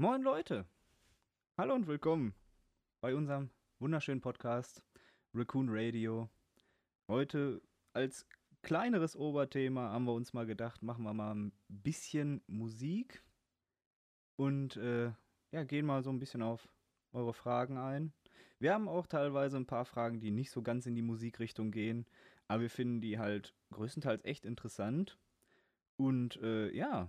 Moin Leute, hallo und willkommen bei unserem wunderschönen Podcast Raccoon Radio. Heute als kleineres Oberthema haben wir uns mal gedacht, machen wir mal ein bisschen Musik und äh, ja, gehen mal so ein bisschen auf eure Fragen ein. Wir haben auch teilweise ein paar Fragen, die nicht so ganz in die Musikrichtung gehen, aber wir finden die halt größtenteils echt interessant. Und äh, ja,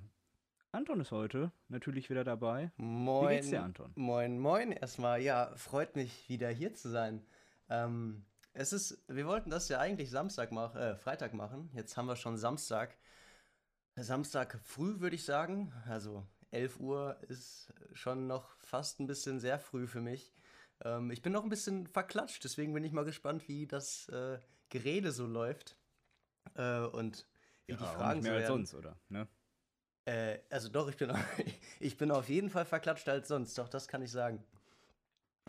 Anton ist heute natürlich wieder dabei. Moin. Wie geht's dir, Anton? Moin, moin erstmal. Ja, freut mich wieder hier zu sein. Ähm, es ist, wir wollten das ja eigentlich Samstag machen, äh, Freitag machen. Jetzt haben wir schon Samstag. Samstag früh würde ich sagen. Also 11 Uhr ist schon noch fast ein bisschen sehr früh für mich. Ähm, ich bin noch ein bisschen verklatscht, deswegen bin ich mal gespannt, wie das äh, Gerede so läuft. Äh, und wie die auch Fragen nicht mehr so als sonst, oder? Ne? Äh, also doch, ich bin, ich bin auf jeden Fall verklatscht als sonst, doch, das kann ich sagen.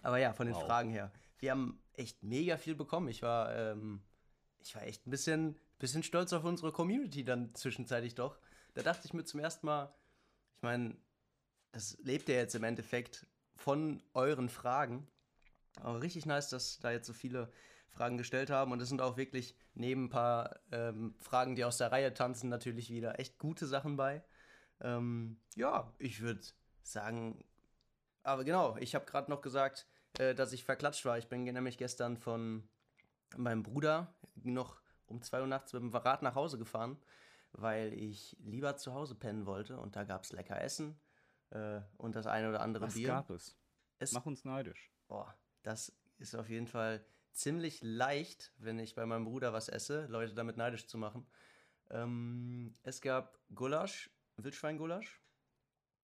Aber ja, von den Wow. Fragen her. Wir haben echt mega viel bekommen. Ich war, ähm, ich war echt ein bisschen, bisschen stolz auf unsere Community dann zwischenzeitlich doch. Da dachte ich mir zum ersten Mal, ich meine, das lebt ja jetzt im Endeffekt von euren Fragen. Aber richtig nice, dass da jetzt so viele Fragen gestellt haben. Und es sind auch wirklich neben ein paar ähm, Fragen, die aus der Reihe tanzen, natürlich wieder echt gute Sachen bei. Ähm, ja, ich würde sagen, aber genau, ich habe gerade noch gesagt, äh, dass ich verklatscht war. Ich bin nämlich gestern von meinem Bruder noch um 2 Uhr nachts mit dem Rad nach Hause gefahren, weil ich lieber zu Hause pennen wollte. Und da gab es lecker Essen äh, und das eine oder andere Was Bier. gab es? Es Mach uns neidisch. Boah, das ist auf jeden Fall ziemlich leicht, wenn ich bei meinem Bruder was esse, Leute damit neidisch zu machen. Ähm, es gab Gulasch, Wildschweingulasch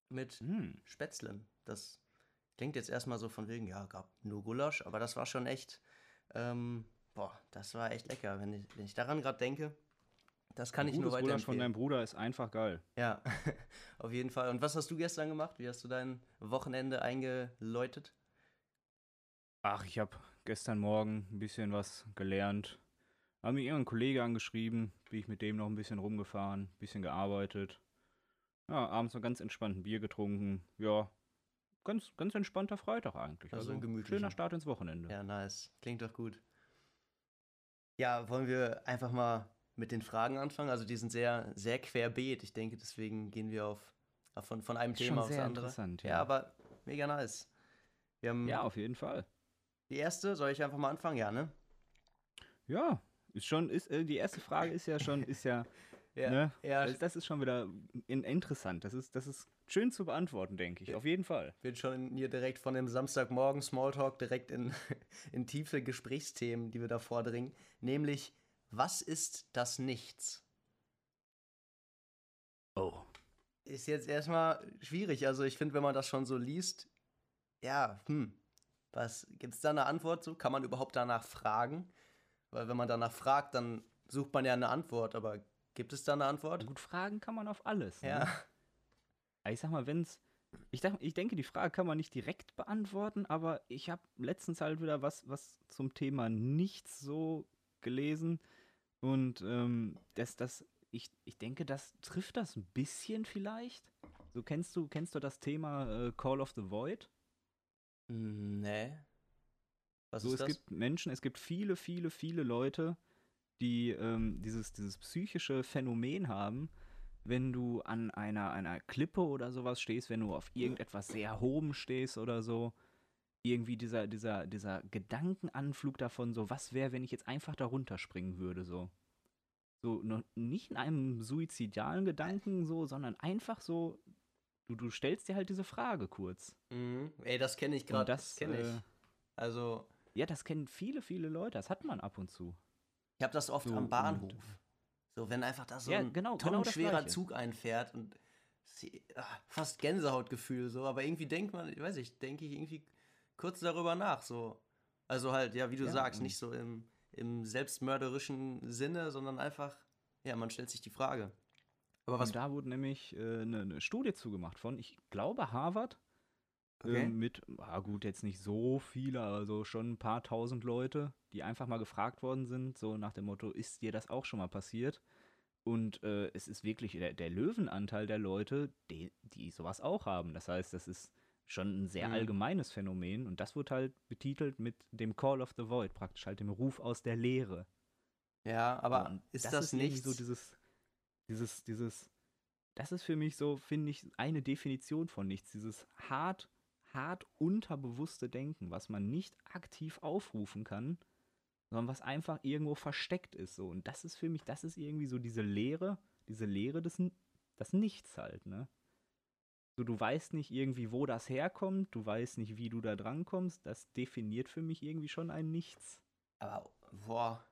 mit Hm. Spätzlen. Das klingt jetzt erstmal so von wegen, ja, gab nur Gulasch, aber das war schon echt, ähm, boah, das war echt lecker. Wenn ich, wenn ich daran gerade denke, das kann ich nur Gutes Gulasch von weiterempfehlen. deinem Bruder ist einfach geil. Ja, auf jeden Fall. Und was hast du gestern gemacht? Wie hast du dein Wochenende eingeläutet? Ach, ich habe gestern Morgen ein bisschen was gelernt. Habe mir irgendein Kollege angeschrieben, bin ich mit dem noch ein bisschen rumgefahren, ein bisschen gearbeitet. Ja, abends noch ganz entspannt ein Bier getrunken. Ja, ganz, ganz entspannter Freitag eigentlich. Also Also, ein gemütlicher. schöner Start ins Wochenende. Ja, nice. Klingt doch gut. Ja, wollen wir einfach mal mit den Fragen anfangen? Also die sind sehr, sehr querbeet. Ich denke, deswegen gehen wir auf, auf von, von einem Ist Thema aufs andere. interessant, ja. ja. aber mega nice. Wir haben Ja, auf jeden Fall. die erste, soll ich einfach mal anfangen? Ja, ne? Ja, ist schon, ist, äh, die erste Frage ist ja schon, ist ja, Ja, ne? ja. Das, das ist schon wieder in, interessant. Das ist, das ist schön zu beantworten, denke ich. Auf jeden Fall. Wird schon hier direkt von dem Samstagmorgen Smalltalk direkt in, in tiefe Gesprächsthemen, die wir da vordringen. Nämlich, was ist das Nichts? Oh. Ist jetzt erstmal schwierig. Also ich finde, wenn man das schon so liest, ja, hm, was gibt's da eine Antwort so? Kann man überhaupt danach fragen? Weil wenn man danach fragt, dann sucht man ja eine Antwort, aber gibt es da eine Antwort? Gut, fragen kann man auf alles. Ne? Ja, Aber Ich sag mal, wenn's. Ich, dach, ich denke, die Frage kann man nicht direkt beantworten, aber ich habe letztens halt wieder was, was zum Thema nichts so gelesen. Und ähm, das, das, ich, ich denke, das trifft das ein bisschen vielleicht. So kennst du, kennst du das Thema äh, Call of the Void? Hm, nee. Was so, ist es das? gibt Menschen, es gibt viele, viele, viele Leute, die ähm, dieses, dieses psychische Phänomen haben, wenn du an einer, einer Klippe oder sowas stehst, wenn du auf irgendetwas sehr hohem stehst oder so, irgendwie dieser, dieser, dieser Gedankenanflug davon, so, was wäre, wenn ich jetzt einfach da runterspringen würde, so. So, noch nicht in einem suizidalen Gedanken, so, sondern einfach so, du, du stellst dir halt diese Frage kurz. Mhm. Ey, das kenne ich gerade. das, Das kenne ich. äh, Also, Ja, das kennen viele, viele Leute, das hat man ab und zu. Ich habe das oft So, am Bahnhof. So, wenn einfach da so Ja, ein genau, genau tonnenschwerer Gleiche. Zug einfährt und sie, ah, fast Gänsehautgefühl so, aber irgendwie denkt man, ich weiß nicht, denke ich irgendwie kurz darüber nach, so. Also halt, ja, wie du Ja, sagst, nicht so im, im selbstmörderischen Sinne, sondern einfach, ja, man stellt sich die Frage. Aber was, Und da wurde nämlich eine äh, ne- ne Studie zugemacht von, ich glaube, Harvard. Okay. Ähm, mit, ah gut, jetzt nicht so viele, also schon ein paar tausend Leute, die einfach mal gefragt worden sind, so nach dem Motto, ist dir das auch schon mal passiert? Und äh, es ist wirklich der, der Löwenanteil der Leute, die, die sowas auch haben. Das heißt, das ist schon ein sehr Mhm. allgemeines Phänomen und das wird halt betitelt mit dem Call of the Void, praktisch halt dem Ruf aus der Leere. Ja, aber Und ist das, irgendwie nicht so dieses, dieses, dieses, das ist für mich so, finde ich, eine Definition von nichts, dieses hart, hart unterbewusste Denken, was man nicht aktiv aufrufen kann, sondern was einfach irgendwo versteckt ist, so. Und das ist für mich, das ist irgendwie so diese Leere, diese Leere des, das Nichts halt, ne? So, du weißt nicht irgendwie, wo das herkommt, du weißt nicht, wie du da drankommst, das definiert für mich irgendwie schon ein Nichts. Aber, boah,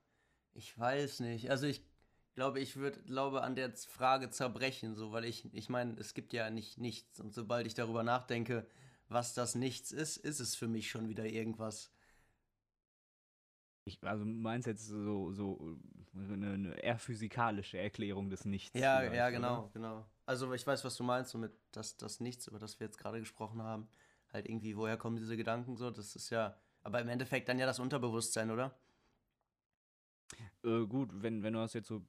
ich weiß nicht. Also ich glaube, ich würde, glaube, an der Frage zerbrechen, so, weil ich, ich meine, es gibt ja nicht nichts. Und sobald ich darüber nachdenke, was das Nichts ist, ist es für mich schon wieder irgendwas. Ich, also meinst jetzt so, so eine, eine eher physikalische Erklärung des Nichts. Ja, ja, oder? genau, genau. Also ich weiß, was du meinst, so mit das, das Nichts, über das wir jetzt gerade gesprochen haben. Halt irgendwie, woher kommen diese Gedanken so? Das ist ja, aber im Endeffekt dann ja das Unterbewusstsein, oder? Äh, gut, wenn, wenn du das jetzt so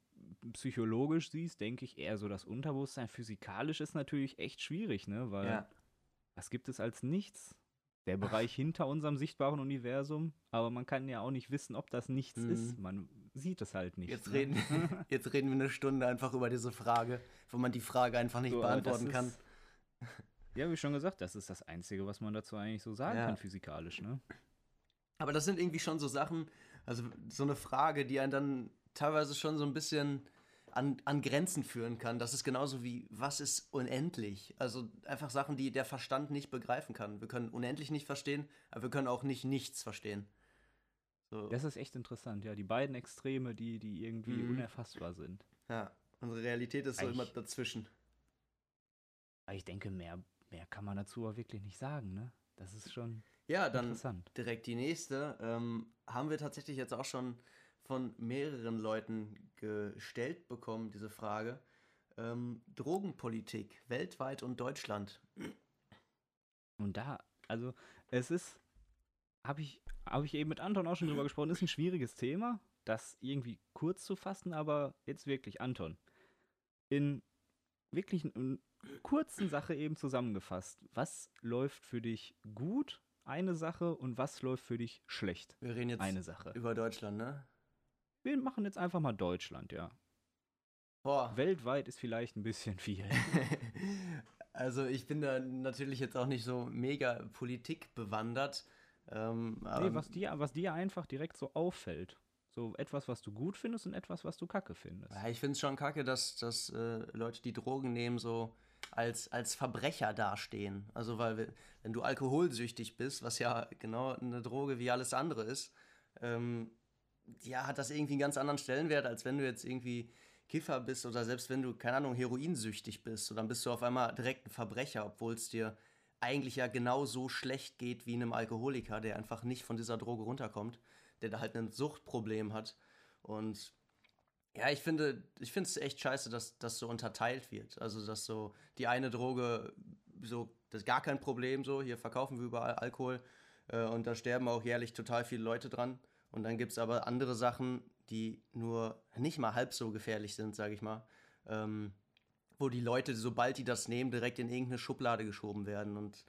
psychologisch siehst, denke ich eher so das Unterbewusstsein. Physikalisch ist natürlich echt schwierig, ne? Weil Ja. Was gibt es als Nichts? Der Bereich hinter unserem sichtbaren Universum, aber man kann ja auch nicht wissen, ob das nichts Mhm. ist. Man sieht es halt nicht. Jetzt ne? reden, jetzt reden wir eine Stunde einfach über diese Frage, wo man die Frage einfach nicht So, beantworten kann. ist- Ja, wie schon gesagt, das ist das Einzige, was man dazu eigentlich so sagen Ja. kann, physikalisch, ne? Aber das sind irgendwie schon so Sachen, also so eine Frage, die einen dann teilweise schon so ein bisschen an, an Grenzen führen kann. Das ist genauso wie, was ist unendlich? Also einfach Sachen, die der Verstand nicht begreifen kann. Wir können unendlich nicht verstehen, aber wir können auch nicht nichts verstehen. So, Das ist echt interessant, ja. Die beiden Extreme, die, die irgendwie Mhm. unerfassbar sind. ja, unsere Realität ist so Eigentlich- immer dazwischen. Ich denke, mehr, mehr kann man dazu aber wirklich nicht sagen, ne? Das ist schon Ja, dann interessant. direkt die nächste. Ähm, haben wir tatsächlich jetzt auch schon von mehreren Leuten gestellt bekommen, diese Frage. Ähm, Drogenpolitik weltweit und Deutschland. Und da, also, es ist, habe ich, hab ich eben mit Anton auch schon drüber gesprochen, ist ein schwieriges Thema, das irgendwie kurz zu fassen, aber jetzt wirklich, Anton, in wirklich n- kurzen Sache eben zusammengefasst. Was läuft für dich gut, eine Sache, und was läuft für dich schlecht, Wir reden jetzt eine Sache? über Deutschland, ne? Wir machen jetzt einfach mal Deutschland, ja. Boah. Weltweit ist vielleicht ein bisschen viel. also ich bin da natürlich jetzt auch nicht so mega Politik bewandert. Ähm, aber Nee, was dir, was dir einfach direkt so auffällt. So etwas, was du gut findest und etwas, was du kacke findest. Ja, ich finde es schon kacke, dass, dass äh, Leute, die Drogen nehmen, so als, als Verbrecher dastehen. Also, weil, we- wenn du alkoholsüchtig bist, was ja genau eine Droge wie alles andere ist, ähm, ja, hat das irgendwie einen ganz anderen Stellenwert, als wenn du jetzt irgendwie Kiffer bist oder selbst wenn du, keine Ahnung, heroinsüchtig bist. So, dann bist du auf einmal direkt ein Verbrecher, obwohl es dir eigentlich ja genau so schlecht geht wie einem Alkoholiker, der einfach nicht von dieser Droge runterkommt, der da halt ein Suchtproblem hat. Und ja, ich finde, ich finde es echt scheiße, dass das so unterteilt wird. Also, dass so die eine Droge, so, das ist gar kein Problem, so, hier verkaufen wir überall Alkohol äh, und da sterben auch jährlich total viele Leute dran. Und dann gibt es aber andere Sachen, die nur nicht mal halb so gefährlich sind, sage ich mal. Ähm, wo die Leute, sobald die das nehmen, direkt in irgendeine Schublade geschoben werden. Und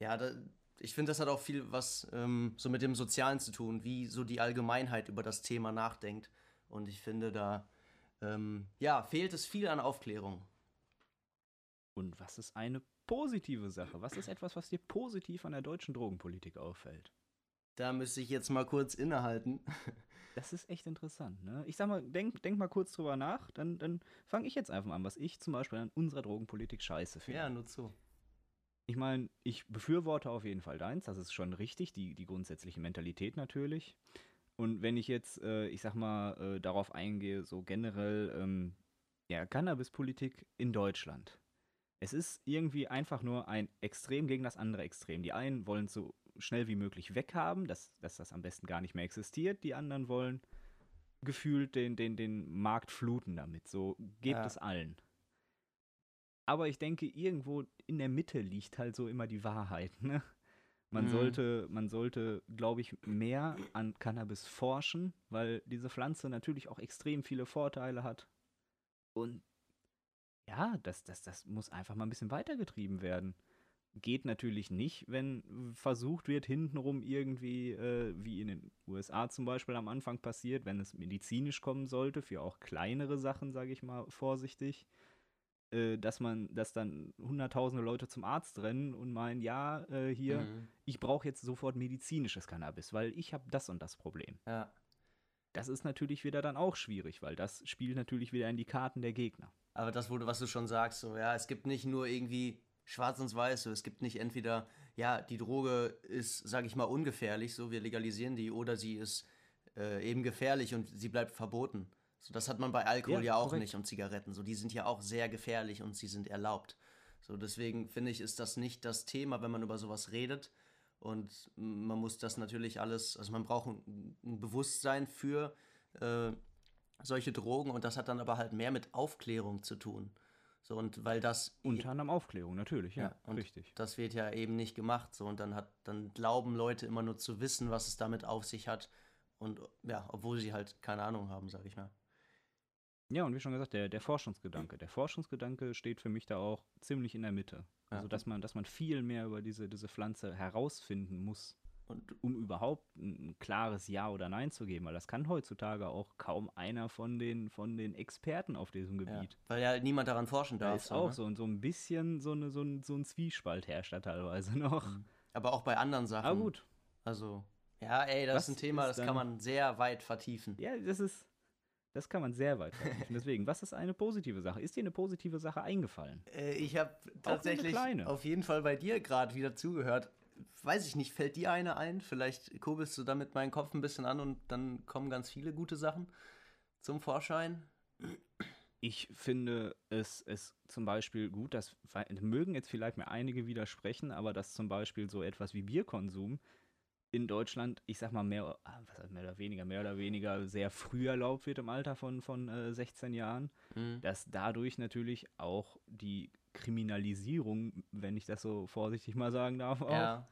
ja, da, ich finde, das hat auch viel was ähm, so mit dem Sozialen zu tun, wie so die Allgemeinheit über das Thema nachdenkt. Und ich finde, da ähm, ja, fehlt es viel an Aufklärung. Und was ist eine positive Sache? Was ist etwas, was dir positiv an der deutschen Drogenpolitik auffällt? Da müsste ich jetzt mal kurz innehalten. Das ist echt interessant, ne? Ich sag mal, denk, denk mal kurz drüber nach, dann, dann fange ich jetzt einfach mal an, was ich zum Beispiel an unserer Drogenpolitik scheiße finde. Ja, nur zu. Ich meine, ich befürworte auf jeden Fall deins, das ist schon richtig, die, die grundsätzliche Mentalität natürlich. Und wenn ich jetzt, äh, ich sag mal, äh, darauf eingehe, so generell, ähm, ja, Cannabispolitik in Deutschland. Es ist irgendwie einfach nur ein Extrem gegen das andere Extrem. Die einen wollen so schnell wie möglich weghaben, dass, dass das am besten gar nicht mehr existiert. Die anderen wollen gefühlt den, den, den Markt fluten damit. So geht Ja. es allen. Aber ich denke, irgendwo in der Mitte liegt halt so immer die Wahrheit. Ne? Man Mhm. sollte, man sollte, glaube ich, mehr an Cannabis forschen, weil diese Pflanze natürlich auch extrem viele Vorteile hat. Und ja, das, das, das muss einfach mal ein bisschen weitergetrieben werden. Geht natürlich nicht, wenn versucht wird, hintenrum irgendwie, äh, wie in den USA zum Beispiel am Anfang passiert, wenn es medizinisch kommen sollte, für auch kleinere Sachen, sage ich mal vorsichtig, äh, dass man, dass dann hunderttausende Leute zum Arzt rennen und meinen, ja, äh, hier, Mhm. ich brauche jetzt sofort medizinisches Cannabis, weil ich habe das und das Problem. Ja. Das ist natürlich wieder dann auch schwierig, weil das spielt natürlich wieder in die Karten der Gegner. Aber das wurde, was du schon sagst, so, ja, es gibt nicht nur irgendwie schwarz und weiß, so, es gibt nicht entweder, ja, die Droge ist, sag ich mal, ungefährlich, so, wir legalisieren die, oder sie ist äh, eben gefährlich und sie bleibt verboten. So, das hat man bei Alkohol ja, Ja, auch korrekt. nicht und Zigaretten, so, die sind ja auch sehr gefährlich und sie sind erlaubt. So, deswegen finde ich, ist das nicht das Thema, wenn man über sowas redet. Und man muss das natürlich alles, also man braucht ein, ein Bewusstsein für äh, solche Drogen und das hat dann aber halt mehr mit Aufklärung zu tun. So, und weil das Unter anderem Aufklärung, natürlich, ja, Ja, und richtig. das wird ja eben nicht gemacht. So, und dann hat, dann glauben Leute immer nur zu wissen, was es damit auf sich hat. Und ja, obwohl sie halt keine Ahnung haben, sag ich mal. Ja, und wie schon gesagt, der, der Forschungsgedanke. Der Forschungsgedanke steht für mich da auch ziemlich in der Mitte. Ja. Also, dass man, dass man viel mehr über diese, diese Pflanze herausfinden muss, Und um überhaupt ein, klares Ja oder Nein zu geben. Weil das kann heutzutage auch kaum einer von den, von den Experten auf diesem ja, Gebiet. weil ja niemand daran forschen Da darf. ist auch ne? so, so ein bisschen so, eine, so, ein, so ein Zwiespalt herrscht da teilweise noch. Mhm. Aber auch bei anderen Sachen. Aber gut, Also, ja, ey, das Was ist ein Thema, ist das kann dann- man sehr weit vertiefen. ja, das ist, das kann man sehr weit vertiefen. Deswegen, was ist eine positive Sache? Ist dir eine positive Sache eingefallen? Äh, ich habe tatsächlich auf jeden Fall bei dir gerade wieder zugehört. Weiß ich nicht, fällt dir eine ein? Vielleicht kurbelst du damit meinen Kopf ein bisschen an und dann kommen ganz viele gute Sachen zum Vorschein. Ich finde es, es zum Beispiel gut, dass mögen jetzt vielleicht mir einige widersprechen, aber dass zum Beispiel so etwas wie Bierkonsum in Deutschland, ich sag mal mehr, ah, was mehr oder weniger, mehr oder weniger sehr früh erlaubt wird im Alter von, von äh, 16 Jahren, Mhm. dass dadurch natürlich auch die Kriminalisierung, wenn ich das so vorsichtig mal sagen darf, auch Ja,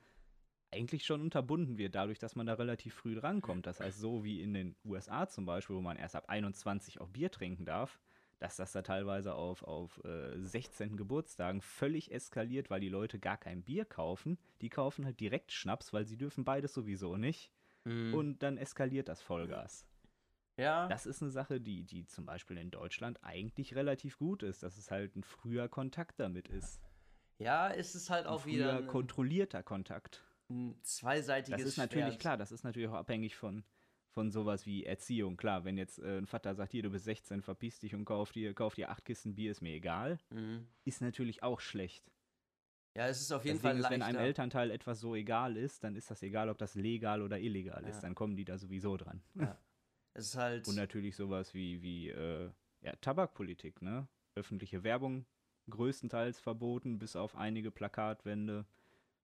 eigentlich schon unterbunden wird, dadurch, dass man da relativ früh drankommt. Das heißt, so wie in den USA zum Beispiel, wo man erst ab 21 auch Bier trinken darf, dass das da teilweise auf, auf äh, 16. Geburtstagen völlig eskaliert, weil die Leute gar kein Bier kaufen. Die kaufen halt direkt Schnaps, weil sie dürfen beides sowieso nicht. Mhm. Und dann eskaliert das Vollgas. Ja. Das ist eine Sache, die, die zum Beispiel in Deutschland eigentlich relativ gut ist, dass es halt ein früher Kontakt damit ist. ja, ist es halt Ein auch wieder ein, kontrollierter Kontakt. ein zweiseitiges Das ist natürlich Schwert. klar, das ist natürlich auch abhängig von, von sowas wie Erziehung. Klar, wenn jetzt äh, ein Vater sagt, hier, du bist 16, verpiss dich und kauf dir, kauf dir acht Kisten Bier, ist mir egal, Mhm. ist natürlich auch schlecht. Ja, es ist auf jeden das Fall Ding ist, leichter. wenn einem Elternteil etwas so egal ist, dann ist das egal, ob das legal oder illegal ist. Ja. Dann kommen die da sowieso dran. Es ist halt. Und natürlich sowas wie, wie äh, ja, Tabakpolitik, ne? Öffentliche Werbung größtenteils verboten, bis auf einige Plakatwände,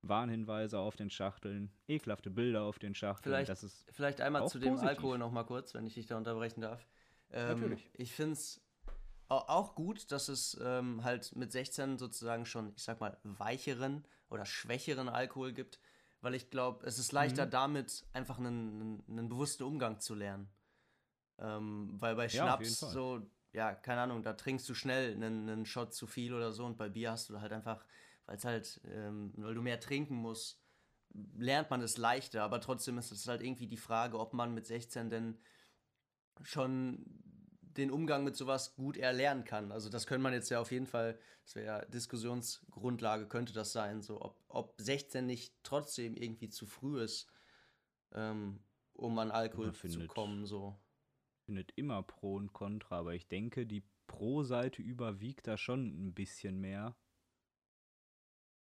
Warnhinweise auf den Schachteln, ekelhafte Bilder auf den Schachteln. Vielleicht- das ist Vielleicht einmal zu dem positiv. Alkohol noch mal kurz, wenn ich dich da unterbrechen darf. Ähm, Natürlich. Ich finde es auch gut, dass es ähm, halt mit 16 sozusagen schon, ich sag mal, weicheren oder schwächeren Alkohol gibt, weil ich glaube, es ist leichter Mhm. damit einfach einen, einen bewussten Umgang zu lernen. Ähm, weil bei Ja, Schnaps Fall. so, ja, keine Ahnung, da trinkst du schnell einen, einen Shot zu viel oder so und bei Bier hast du halt einfach, weil es halt, ähm, weil du mehr trinken musst, lernt man es leichter, aber trotzdem ist es halt irgendwie die Frage, ob man mit 16 denn schon den Umgang mit sowas gut erlernen kann. Also das könnte man jetzt ja auf jeden Fall, das wäre ja Diskussionsgrundlage, könnte das sein, so ob, ob 16 nicht trotzdem irgendwie zu früh ist, ähm, um an Alkohol zu kommen, so. Findet immer Pro und Contra, aber ich denke, die Pro-Seite überwiegt da schon ein bisschen mehr.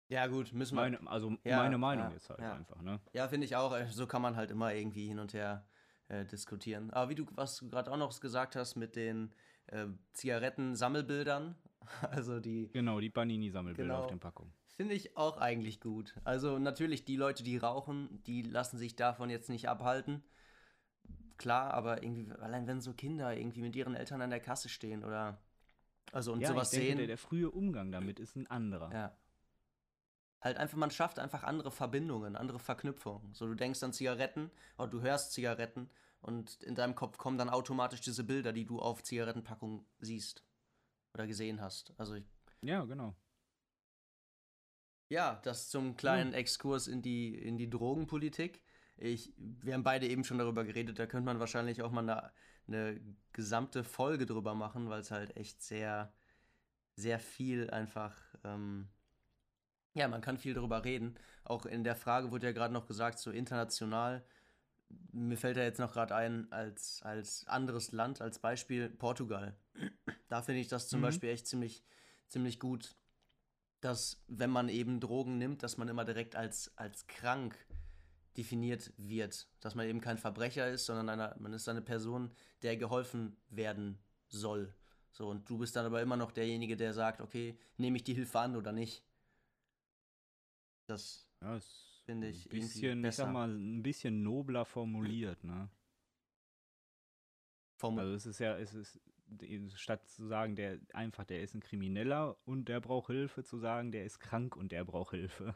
Ja gut, müssen wir, Meine, also Ja, meine Meinung ja, jetzt halt ja. einfach, ne? Ja, finde ich auch. äh, So kann man halt immer irgendwie hin und her äh, diskutieren. Aber wie du, was du gerade auch noch gesagt hast mit den äh, Zigaretten-Sammelbildern, also die Genau, die Panini-Sammelbilder Genau. auf den Packungen. finde ich auch eigentlich gut. Also natürlich die Leute, die rauchen, die lassen sich davon jetzt nicht abhalten. Klar, aber irgendwie, allein wenn so Kinder irgendwie mit ihren Eltern an der Kasse stehen oder also und ja, sowas ich denke, sehen. Der, der frühe Umgang damit ist ein anderer. Ja. Halt einfach, man schafft einfach andere Verbindungen, andere Verknüpfungen. So, du denkst an Zigaretten oder du hörst Zigaretten und in deinem Kopf kommen dann automatisch diese Bilder, die du auf Zigarettenpackungen siehst oder gesehen hast. Also ich, Ja, genau. Ja, das zum kleinen Exkurs in die, in die Drogenpolitik. Ich, wir haben beide eben schon darüber geredet, da könnte man wahrscheinlich auch mal eine, eine gesamte Folge drüber machen, weil es halt echt sehr, sehr viel einfach, ähm, ja, man kann viel darüber reden. Auch in der Frage wurde ja gerade noch gesagt, so international. Mir fällt ja jetzt noch gerade ein, als, als anderes Land, als Beispiel Portugal. Da finde ich das zum Mhm. Beispiel echt ziemlich, ziemlich gut, dass wenn man eben Drogen nimmt, dass man immer direkt als, als krank definiert wird. Dass man eben kein Verbrecher ist, sondern einer, man ist eine Person, der geholfen werden soll. So, und du bist dann aber immer noch derjenige, der sagt, okay, nehme ich die Hilfe an oder nicht. Das Ja, Finde ich ein bisschen, ich sag mal, ein bisschen nobler formuliert, ne? vom Also es ist ja, es ist statt zu sagen, der einfach, der ist ein Krimineller und der braucht Hilfe, zu sagen, der ist krank und der braucht Hilfe.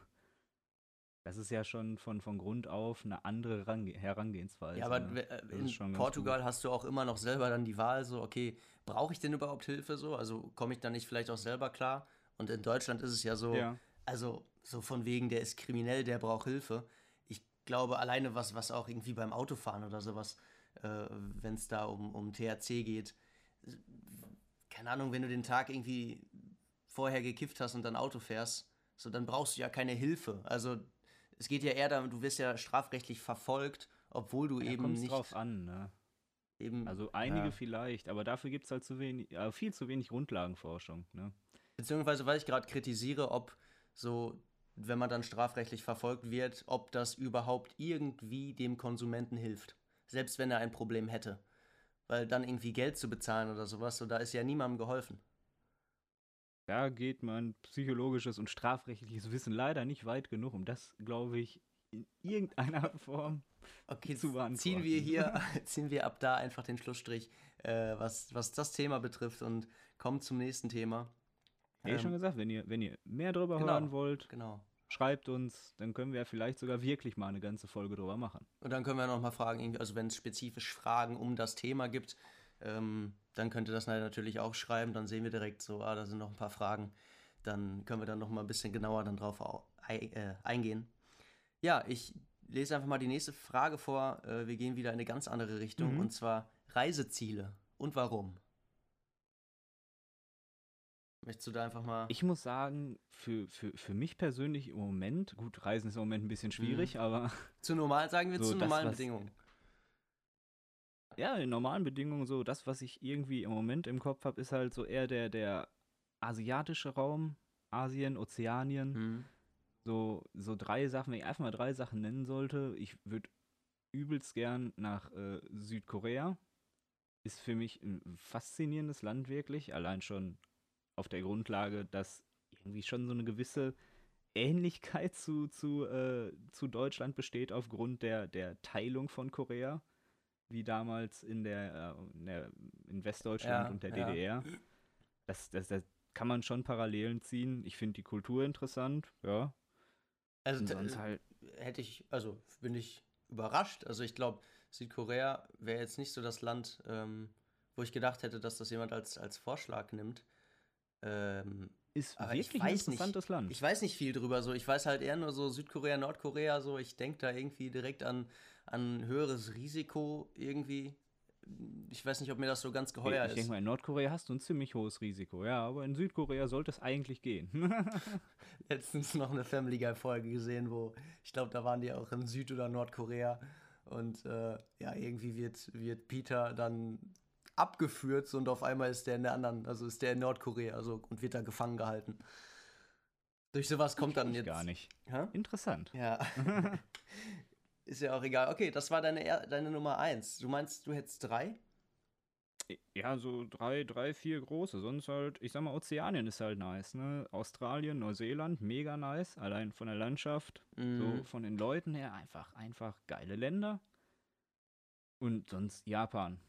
Das ist ja schon von, von Grund auf eine andere Range Herangehensweise. Ja, aber ne? äh, in Portugal hast du auch immer noch selber dann die Wahl, so, okay, brauche ich denn überhaupt Hilfe so? Also komme ich da nicht vielleicht auch selber klar? Und in Deutschland ist es ja so, Ja. also so von wegen, der ist kriminell, der braucht Hilfe. Ich glaube, alleine was, was auch irgendwie beim Autofahren oder sowas, äh, wenn es da um, um THC geht, keine Ahnung, wenn du den Tag irgendwie vorher gekifft hast und dann Auto fährst, so dann brauchst du ja keine Hilfe. Also es geht ja eher darum, du wirst ja strafrechtlich verfolgt, obwohl du Da eben nicht drauf an, ne? eben Also einige ja. vielleicht, aber dafür gibt es halt zu wenig, äh, viel zu wenig Grundlagenforschung, ne? Beziehungsweise, weil ich gerade kritisiere, ob so, wenn man dann strafrechtlich verfolgt wird, ob das überhaupt irgendwie dem Konsumenten hilft. Selbst wenn er ein Problem hätte. Weil dann irgendwie Geld zu bezahlen oder sowas, so da ist ja niemandem geholfen. Da geht mein psychologisches und strafrechtliches Wissen leider nicht weit genug, um das, glaube ich, in irgendeiner Form Okay, zu beantworten. ziehen wir hier, ziehen wir ab da einfach den Schlussstrich, äh, was, was das Thema betrifft und kommen zum nächsten Thema. Ja, eh schon Ähm, gesagt, wenn ihr, wenn ihr mehr drüber genau. hören wollt, genau. schreibt uns, dann können wir ja vielleicht sogar wirklich mal eine ganze Folge drüber machen. Und dann können wir noch mal fragen, also wenn es spezifisch Fragen um das Thema gibt, ähm, dann könnt ihr das natürlich auch schreiben. Dann sehen wir direkt so, ah, da sind noch ein paar Fragen. Dann können wir dann noch mal ein bisschen genauer dann drauf äh, eingehen. Ja, ich lese einfach mal die nächste Frage vor. Äh, wir gehen wieder in eine ganz andere Richtung Mhm. und zwar Reiseziele und warum. Möchtest du da einfach mal? Ich muss sagen, für, für, für mich persönlich im Moment, gut, Reisen ist im Moment ein bisschen schwierig, aber zu normal sagen wir So, zu das, normalen was- Bedingungen. Ja, in normalen Bedingungen so, das, was ich irgendwie im Moment im Kopf habe, ist halt so eher der, der asiatische Raum, Asien, Ozeanien. Mhm. So, so drei Sachen, wenn ich einfach mal drei Sachen nennen sollte, ich würde übelst gern nach äh, Südkorea. Ist für mich ein faszinierendes Land wirklich, allein schon auf der Grundlage, dass irgendwie schon so eine gewisse Ähnlichkeit zu, zu, äh, zu Deutschland besteht aufgrund der, der Teilung von Korea, wie damals in der, äh, in, der in Westdeutschland Ja, und der ja. DDR. Das, das, das kann man schon Parallelen ziehen. Ich finde die Kultur interessant, ja. Also sonst halt, hätte ich, also bin ich überrascht. Also ich glaube, Südkorea wäre jetzt nicht so das Land, ähm, wo ich gedacht hätte, dass das jemand als, als Vorschlag nimmt. Ähm, ist wirklich ein weiß nicht. interessantes Land. ich weiß nicht viel drüber. So, ich weiß halt eher nur so Südkorea, Nordkorea. So, ich denke da irgendwie direkt an, an höheres Risiko irgendwie. Ich weiß nicht, ob mir das so ganz geheuer ich ist. denke mal, in Nordkorea hast du ein ziemlich hohes Risiko, ja, aber in Südkorea sollte es eigentlich gehen. letztens noch eine Family Guy Folge gesehen, wo ich glaube, da waren die auch in Süd- oder Nordkorea und äh, ja, irgendwie wird, wird Peter dann abgeführt und auf einmal ist der in der anderen, also ist der in Nordkorea also, und wird da gefangen gehalten. Durch sowas kommt dann ich jetzt. gar nicht. Hä? Interessant. Ja. ist ja auch egal. Okay, das war deine, deine Nummer eins. Du meinst, du hättest drei? Ja, so drei, drei, vier große. Sonst halt, ich sag mal, Ozeanien ist halt nice, ne? Australien, Neuseeland, mega nice. Allein von der Landschaft, so Mhm. von den Leuten her, einfach, einfach geile Länder. Und sonst Japan.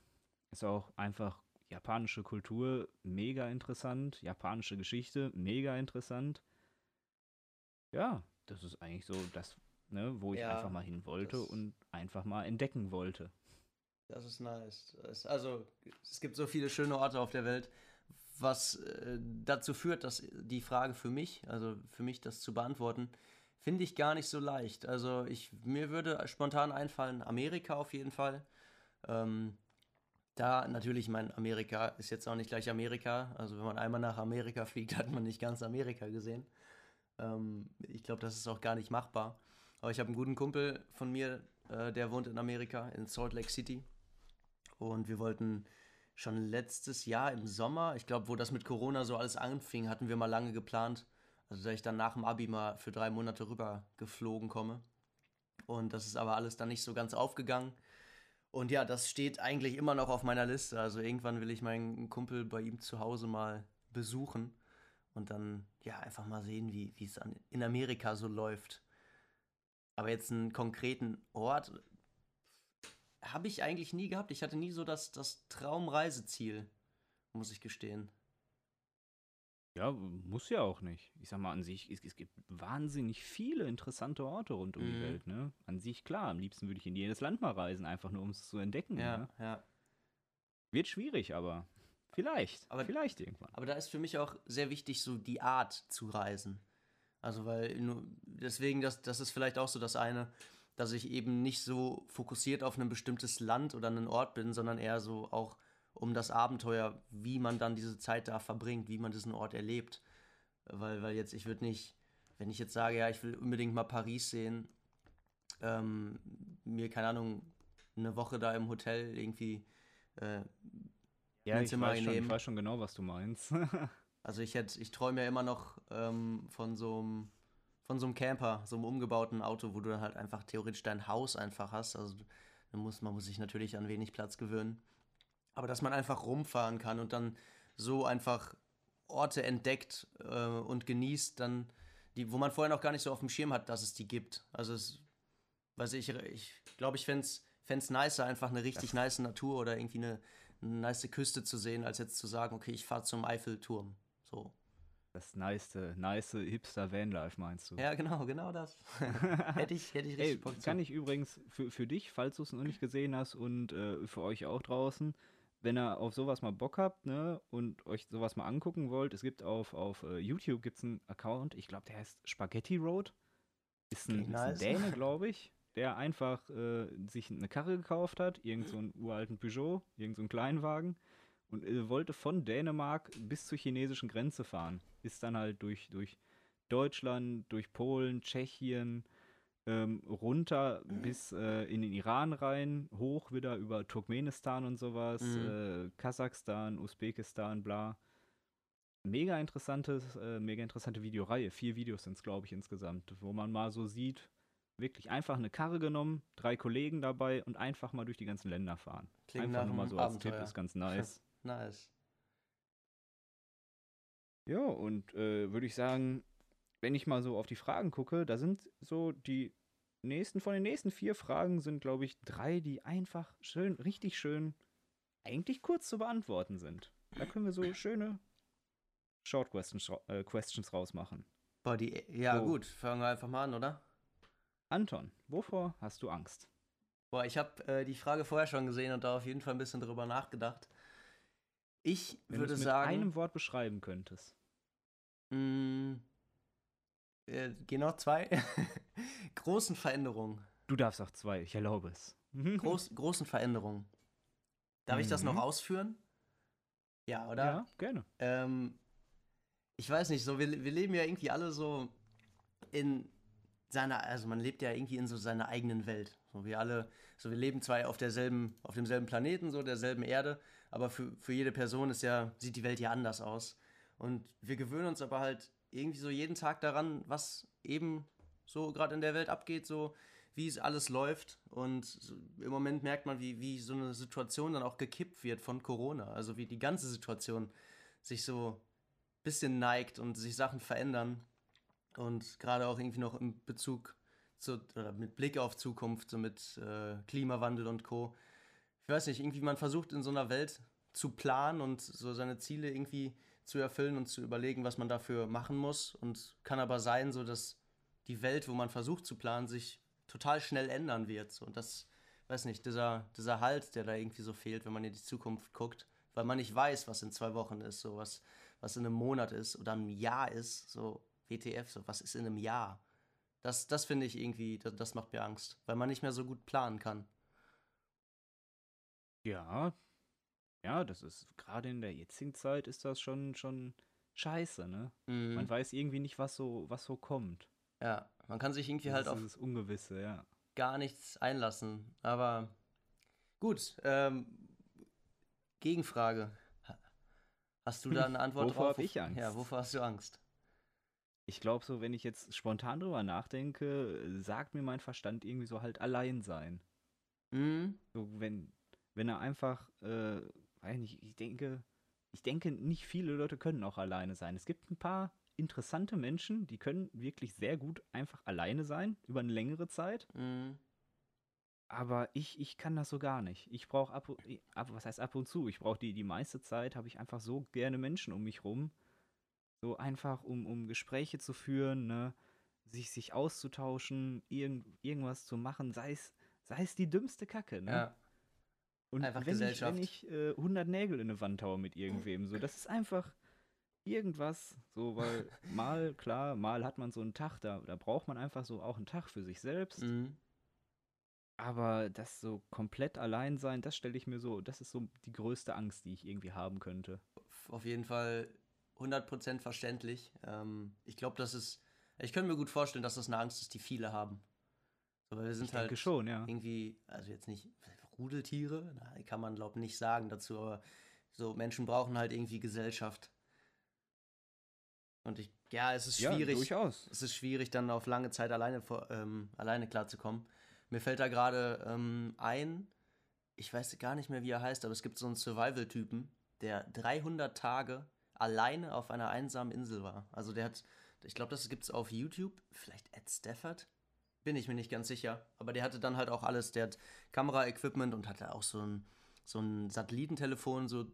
Ist auch einfach japanische Kultur mega interessant. Japanische Geschichte mega interessant. Ja, das ist eigentlich so das, ne, wo ich Ja, einfach mal hin wollte und einfach mal entdecken wollte. Das ist nice. Das, also, es gibt so viele schöne Orte auf der Welt. was äh, dazu führt, dass die Frage für mich, also für mich das zu beantworten, finde ich gar nicht so leicht. Also ich, mir würde spontan einfallen, Amerika auf jeden Fall. Ähm, da natürlich, mein Amerika ist jetzt auch nicht gleich Amerika. Also wenn man einmal nach Amerika fliegt, hat man nicht ganz Amerika gesehen. Ähm, ich glaube, das ist auch gar nicht machbar. Aber ich habe einen guten Kumpel von mir, äh, der wohnt in Amerika, in Salt Lake City. Und wir wollten schon letztes Jahr im Sommer, ich glaube, wo das mit Corona so alles anfing, hatten wir mal lange geplant. Also, dass ich dann nach dem Abi mal für drei Monate rüber geflogen komme. Und das ist aber alles dann nicht so ganz aufgegangen. Und ja, das steht eigentlich immer noch auf meiner Liste. Also irgendwann will ich meinen Kumpel bei ihm zu Hause mal besuchen und dann ja einfach mal sehen, wie es in Amerika so läuft. Aber jetzt einen konkreten Ort habe ich eigentlich nie gehabt. Ich hatte nie so das, das Traumreiseziel, muss ich gestehen. Ja, muss ja auch nicht. Ich sag mal, an sich, es, es gibt wahnsinnig viele interessante Orte rund um mhm. die Welt, ne? An sich, klar, am liebsten würde ich in jedes Land mal reisen, einfach nur um es zu entdecken. Ja, ne? ja. Wird schwierig, aber vielleicht. Aber, vielleicht irgendwann. Aber da ist für mich auch sehr wichtig, so die Art zu reisen. Also, weil nur, deswegen, das, das ist vielleicht auch so das eine, dass ich eben nicht so fokussiert auf ein bestimmtes Land oder einen Ort bin, sondern eher so auch um das Abenteuer, wie man dann diese Zeit da verbringt, wie man diesen Ort erlebt. Weil, weil jetzt, ich würde nicht, wenn ich jetzt sage, ja, ich will unbedingt mal Paris sehen, ähm, mir, keine Ahnung, eine Woche da im Hotel irgendwie äh, ja, ich weiß, schon, ich weiß schon genau, was du meinst. also ich hätte, ich träume ja immer noch ähm, von so einem von so einem Camper, so einem umgebauten Auto, wo du dann halt einfach theoretisch dein Haus einfach hast. Also muss, man muss sich natürlich an wenig Platz gewöhnen. Aber dass man einfach rumfahren kann und dann so einfach Orte entdeckt äh, und genießt, dann, die, wo man vorher noch gar nicht so auf dem Schirm hat, dass es die gibt. Also es, weiß ich, ich glaube, ich fände es nicer, einfach eine richtig nice Natur oder irgendwie eine, eine nice Küste zu sehen, als jetzt zu sagen, okay, ich fahre zum Eiffelturm. So. Das nice, nice hipster Vanlife meinst du? Ja, genau, genau das. hätte ich, hätte ich richtig Ey, Bock Kann ich übrigens für, für dich, falls du es noch nicht gesehen hast und äh, für euch auch draußen, wenn ihr auf sowas mal Bock habt, ne, und euch sowas mal angucken wollt, es gibt auf, auf uh, YouTube gibt's einen Account, ich glaube, der heißt Spaghetti Road. Ist ein, nice. ist ein Däne, glaube ich, der einfach äh, sich eine Karre gekauft hat, irgendeinen so uralten Peugeot, irgendeinen so Kleinwagen und äh, wollte von Dänemark bis zur chinesischen Grenze fahren. Ist dann halt durch, durch Deutschland, durch Polen, Tschechien, ähm, runter bis äh, in den Iran rein, hoch wieder über Turkmenistan und sowas, mhm. äh, Kasachstan, Usbekistan, bla. Mega interessantes, äh, mega interessante Videoreihe. Vier Videos sind es, glaube ich, insgesamt, wo man mal so sieht, wirklich einfach eine Karre genommen, drei Kollegen dabei und einfach mal durch die ganzen Länder fahren. Klingt einfach nur mal so als Tipp, ist ganz nice. nice. Ja, und äh, würde ich sagen, wenn ich mal so auf die Fragen gucke, da sind so die nächsten, von den nächsten vier Fragen sind, glaube ich, drei, die einfach schön, richtig schön, eigentlich kurz zu beantworten sind. Da können wir so schöne Short Questions, äh, Questions rausmachen. Boah, die, ja so. gut, fangen wir einfach mal an, oder? Anton, wovor hast du Angst? Boah, ich habe äh, die Frage vorher schon gesehen und da auf jeden Fall ein bisschen drüber nachgedacht. Ich Wenn würde sagen. Wenn du mit einem Wort beschreiben könntest. Mh, mm, äh, genau zwei. großen Veränderungen. Du darfst auch zwei, ich erlaube es. Groß, großen Veränderungen. Darf mhm. ich das noch mhm. ausführen? Ja, oder? Ja, gerne. Ähm, ich weiß nicht, so wir, wir leben ja irgendwie alle so in seiner, also man lebt ja irgendwie in so seiner eigenen Welt. So wir alle, so wir leben zwar auf derselben, auf demselben Planeten, so derselben Erde, aber für, für jede Person ist ja, sieht die Welt ja anders aus. Und wir gewöhnen uns aber halt irgendwie so jeden Tag daran, was eben so gerade in der Welt abgeht, so wie es alles läuft. Und im Moment merkt man, wie, wie so eine Situation dann auch gekippt wird von Corona. Also wie die ganze Situation sich so ein bisschen neigt und sich Sachen verändern. Und gerade auch irgendwie noch im Bezug zu, mit Blick auf Zukunft, so mit äh, Klimawandel und Co. Ich weiß nicht, irgendwie man versucht in so einer Welt zu planen und so seine Ziele irgendwie zu erfüllen und zu überlegen, was man dafür machen muss. Und kann aber sein, so dass die Welt, wo man versucht zu planen, sich total schnell ändern wird. Und das, weiß nicht, dieser, dieser Halt, der da irgendwie so fehlt, wenn man in die Zukunft guckt, weil man nicht weiß, was in zwei Wochen ist, so was, was in einem Monat ist oder einem Jahr ist, so WTF, so was ist in einem Jahr. Das, das finde ich irgendwie, das, das macht mir Angst, weil man nicht mehr so gut planen kann. Ja, ja, das ist gerade in der jetzigen Zeit ist das schon, schon scheiße, ne? Mhm. Man weiß irgendwie nicht, was so, was so kommt. Ja, man kann sich irgendwie Das halt auf dieses Ungewisse, ja. gar nichts einlassen. Aber gut, ähm, Gegenfrage. Ha- Hast du da eine Antwort Wovor drauf? hab ich Angst? Ja, wovor hast du Angst? Ich glaube so, wenn ich jetzt spontan drüber nachdenke, sagt mir mein Verstand irgendwie so halt allein sein. Mhm. So, wenn, wenn er einfach, äh, weiß nicht, ich denke, ich denke, nicht viele Leute können auch alleine sein. Es gibt ein paar interessante Menschen, die können wirklich sehr gut einfach alleine sein, über eine längere Zeit. Mhm. Aber ich, ich kann das so gar nicht. Ich brauche ab, ab, was heißt ab und zu? Ich brauche die, die meiste Zeit, habe ich einfach so gerne Menschen um mich rum. So einfach, um, um Gespräche zu führen, ne? sich, sich auszutauschen, irgend, irgendwas zu machen, sei es, sei es die dümmste Kacke, ne? Ja. Und Einfach wenn Gesellschaft. ich, wenn ich äh, 100 Nägel in eine Wand haue mit irgendwem, so, das ist einfach irgendwas, so, weil mal, klar, mal hat man so einen Tag, da, da braucht man einfach so auch einen Tag für sich selbst. Mhm. Aber das so komplett allein sein, das stelle ich mir so, das ist so die größte Angst, die ich irgendwie haben könnte. Auf jeden Fall 100% verständlich. Ähm, ich glaube, das ist. Ich könnte mir gut vorstellen, dass das eine Angst ist, die viele haben. So, weil wir sind Ich halt schon, ja. irgendwie, also jetzt nicht Rudeltiere, na, kann man glaube nicht sagen dazu, aber so Menschen brauchen halt irgendwie Gesellschaft. Und ich, ja, es ist Ja, schwierig. durchaus. es ist schwierig, dann auf lange Zeit alleine, vor, ähm, alleine klarzukommen. Mir fällt da gerade ähm, ein, ich weiß gar nicht mehr, wie er heißt, aber es gibt so einen Survival-Typen, der 300 Tage alleine auf einer einsamen Insel war. Also der hat, ich glaube, das gibt es auf YouTube, vielleicht Ed Stafford, bin ich mir nicht ganz sicher. Aber der hatte dann halt auch alles, der hat Kamera-Equipment und hatte auch so ein, so ein Satellitentelefon, so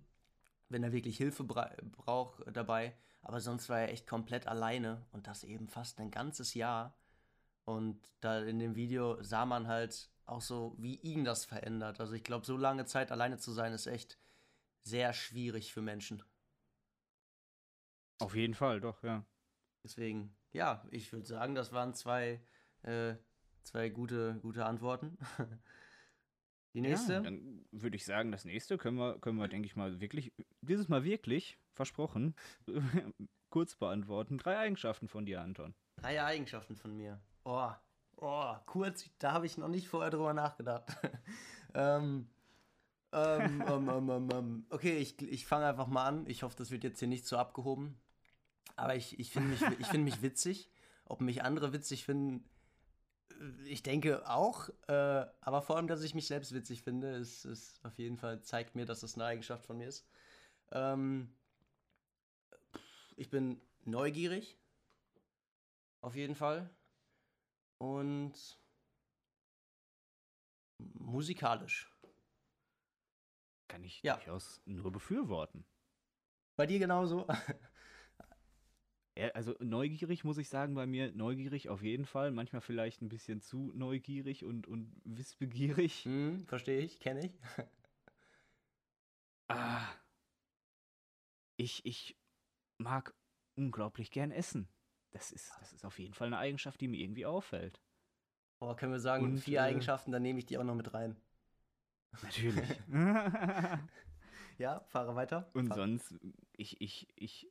wenn er wirklich Hilfe bra braucht, äh, dabei. Aber sonst war er echt komplett alleine und das eben fast ein ganzes Jahr. Und da in dem Video sah man halt auch so, wie ihn das verändert. Also ich glaube, so lange Zeit alleine zu sein, ist echt sehr schwierig für Menschen. Auf jeden Fall, doch, ja. Deswegen, ja, ich würde sagen, das waren zwei, äh, zwei gute, gute Antworten. Die nächste? Ja, dann würde ich sagen, das nächste können wir, können wir, denke ich mal, wirklich, dieses Mal wirklich, versprochen, kurz beantworten. Drei Eigenschaften von dir, Anton. Drei Eigenschaften von mir. Oh, oh, kurz, da habe ich noch nicht vorher drüber nachgedacht. ähm, ähm, ähm, ähm, ähm, ähm, okay, ich, ich fange einfach mal an. Ich hoffe, das wird jetzt hier nicht so abgehoben. Aber ich, ich finde mich, ich find mich witzig. Ob mich andere witzig finden, äh, ich denke auch. Äh, aber vor allem, dass ich mich selbst witzig finde, ist, ist auf jeden Fall, zeigt mir, dass das eine Eigenschaft von mir ist. Ähm, ich bin neugierig. Auf jeden Fall. Und musikalisch. Kann ich Ja. durchaus nur befürworten. Bei dir genauso? Ja, also neugierig muss ich sagen, bei mir neugierig auf jeden Fall. Manchmal vielleicht ein bisschen zu neugierig und, und wissbegierig. hm, verstehe ich, kenne ich. Ah, ich, ich mag unglaublich gern essen. Das ist, das ist auf jeden Fall eine Eigenschaft, die mir irgendwie auffällt. Oh, können wir sagen, Und, vier äh, Eigenschaften, dann nehme ich die auch noch mit rein. Natürlich. Ja, fahre weiter. Und Fahr- sonst, ich, ich, ich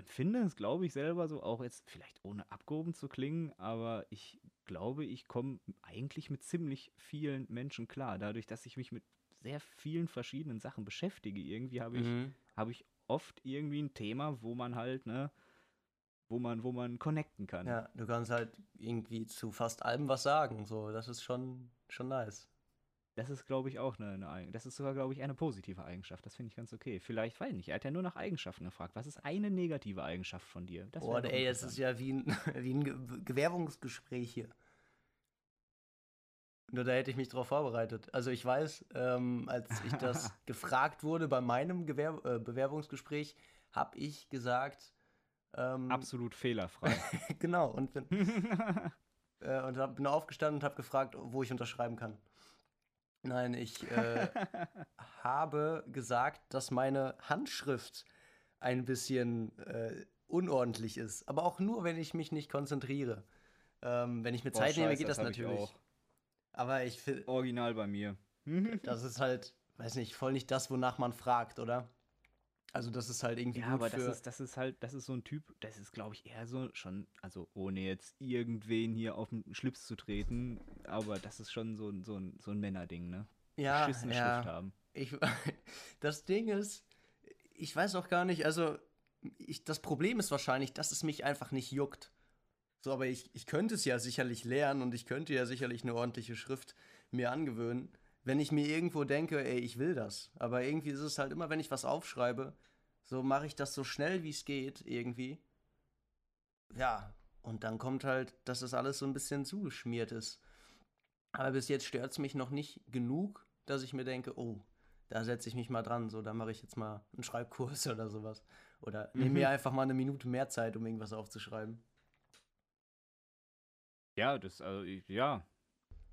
empfinde es, glaube ich, selber so, auch jetzt vielleicht ohne abgehoben zu klingen, aber ich glaube, ich komme eigentlich mit ziemlich vielen Menschen klar. Dadurch, dass ich mich mit sehr vielen verschiedenen Sachen beschäftige, irgendwie habe ich, Mhm. habe ich oft irgendwie ein Thema, wo man halt, ne, wo man, wo man connecten kann. Ja, du kannst halt irgendwie zu fast allem was sagen. So, das ist schon, schon nice. Das ist, glaube ich, auch eine, eine Eigenschaft. Das ist sogar, glaube ich, eine positive Eigenschaft. Das finde ich ganz okay. Vielleicht, weiß ich nicht. Er hat ja nur nach Eigenschaften gefragt. Was ist eine negative Eigenschaft von dir? Das Boah, ey, das ist ja wie ein, wie ein Ge- Gewerbungsgespräch hier. Nur da hätte ich mich drauf vorbereitet. Also ich weiß, ähm, als ich das gefragt wurde bei meinem Gewerb äh, Bewerbungsgespräch, habe ich gesagt, ähm, Absolut fehlerfrei. genau, und bin, äh, und hab, bin aufgestanden und habe gefragt, wo ich unterschreiben kann. Nein, ich äh, habe gesagt, dass meine Handschrift ein bisschen äh, unordentlich ist. Aber auch nur, wenn ich mich nicht konzentriere. Ähm, wenn ich mir Boah, Zeit nehme, scheiße, geht das, das ich natürlich. auch. Aber ich finde, Original bei mir. das ist halt, weiß nicht, voll nicht das, wonach man fragt, oder? Also das ist halt irgendwie Ja, gut aber für. das ist, das ist halt, das ist so ein Typ, das ist, glaube ich, eher so schon, also ohne jetzt irgendwen hier auf den Schlips zu treten, aber das ist schon so, ein- so, ein, so ein Männerding, ne? ja, Beschissene ja. Schrift haben. Ich, das Ding ist, ich weiß auch gar nicht, also ich, das Problem ist wahrscheinlich, dass es mich einfach nicht juckt. So, aber ich, ich könnte es ja sicherlich lernen und ich könnte ja sicherlich eine ordentliche Schrift mir angewöhnen, wenn ich mir irgendwo denke, ey, ich will das. Aber irgendwie ist es halt immer, wenn ich was aufschreibe, so mache ich das so schnell wie es geht, irgendwie. Ja, und dann kommt halt, dass das alles so ein bisschen zugeschmiert ist. Aber bis jetzt stört es mich noch nicht genug, dass ich mir denke, oh, da setze ich mich mal dran, so, da mache ich jetzt mal einen Schreibkurs oder sowas. Oder nehme Mhm. mir einfach mal eine Minute mehr Zeit, um irgendwas aufzuschreiben. Ja, das, also, ich- ja,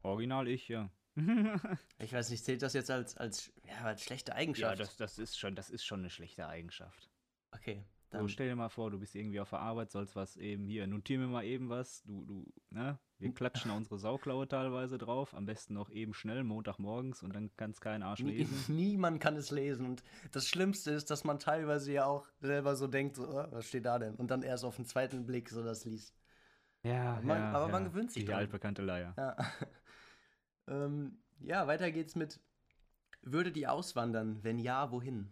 original ich, ja. Ich weiß nicht, zählt das jetzt als, als, ja, als schlechte ja, Eigenschaft? das, das ist schon, das ist schon eine schlechte Eigenschaft. okay, So, dann, stell dir mal vor, du bist irgendwie auf der Arbeit, sollst was eben hier, notier mir mal eben was, du, du, ne? Wir klatschen unsere Sauklaue teilweise drauf, am besten noch eben schnell, Montagmorgens und dann kann es kein Arsch lesen. niemand kann es lesen. Und das Schlimmste ist, dass man teilweise ja auch selber so denkt, so, oh, was steht da denn? Und dann erst auf den zweiten Blick so das liest. Ja, Man- ja, aber man ja. gewöhnt sich Die dran. altbekannte Leier. Ja. Ähm, ja, weiter geht's mit, würde die auswandern? Wenn ja, wohin?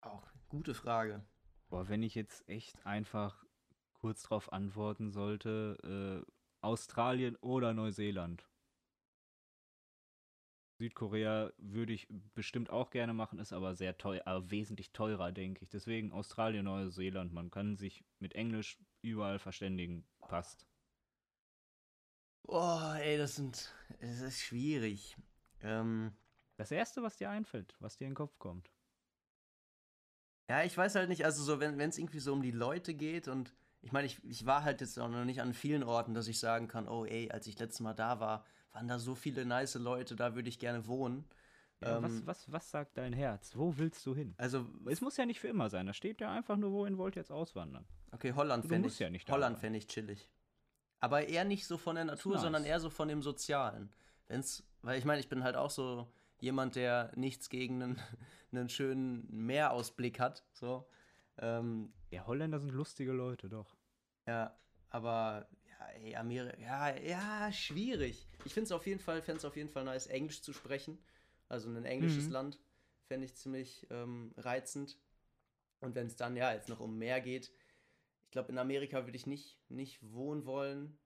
Auch gute Frage. Boah, wenn ich jetzt echt einfach kurz drauf antworten sollte, äh, Australien oder Neuseeland. Südkorea würde ich bestimmt auch gerne machen, ist aber sehr teuer, aber wesentlich teurer, denke ich. Deswegen Australien, Neuseeland. Man kann sich mit Englisch überall verständigen. Passt. Oh, ey, das sind, es ist schwierig. Ähm, Das erste, was dir einfällt, was dir in den Kopf kommt. ja, ich weiß halt nicht, also so, wenn es irgendwie so um die Leute geht und ich meine, ich, ich war halt jetzt auch noch nicht an vielen Orten, dass ich sagen kann, oh ey, als ich letztes Mal da war, waren da so viele nice Leute, da würde ich gerne wohnen. Ja, Ähm, was, was, was sagt dein Herz? Wo willst du hin? Also, Es muss ja nicht für immer sein. Da steht ja einfach nur, wohin wollt ihr jetzt auswandern. okay, Holland fände ich, ja Holland fände ich chillig. Aber eher nicht so von der Natur, nice. sondern eher so von dem Sozialen. Wenn's, weil ich meine, ich bin halt auch so jemand, der nichts gegen einen, einen schönen Meerausblick hat. So. Ähm, Ja, Holländer sind lustige Leute, doch. ja, aber ja, ey, Amerika, ja, ja, schwierig. Ich finde es auf jeden Fall, fände es auf jeden Fall nice, Englisch zu sprechen. Also ein englisches Mhm. Land fände ich ziemlich ähm, reizend. Und wenn es dann ja jetzt noch um Meer geht, ich glaube, in Amerika würde ich nicht, nicht wohnen wollen.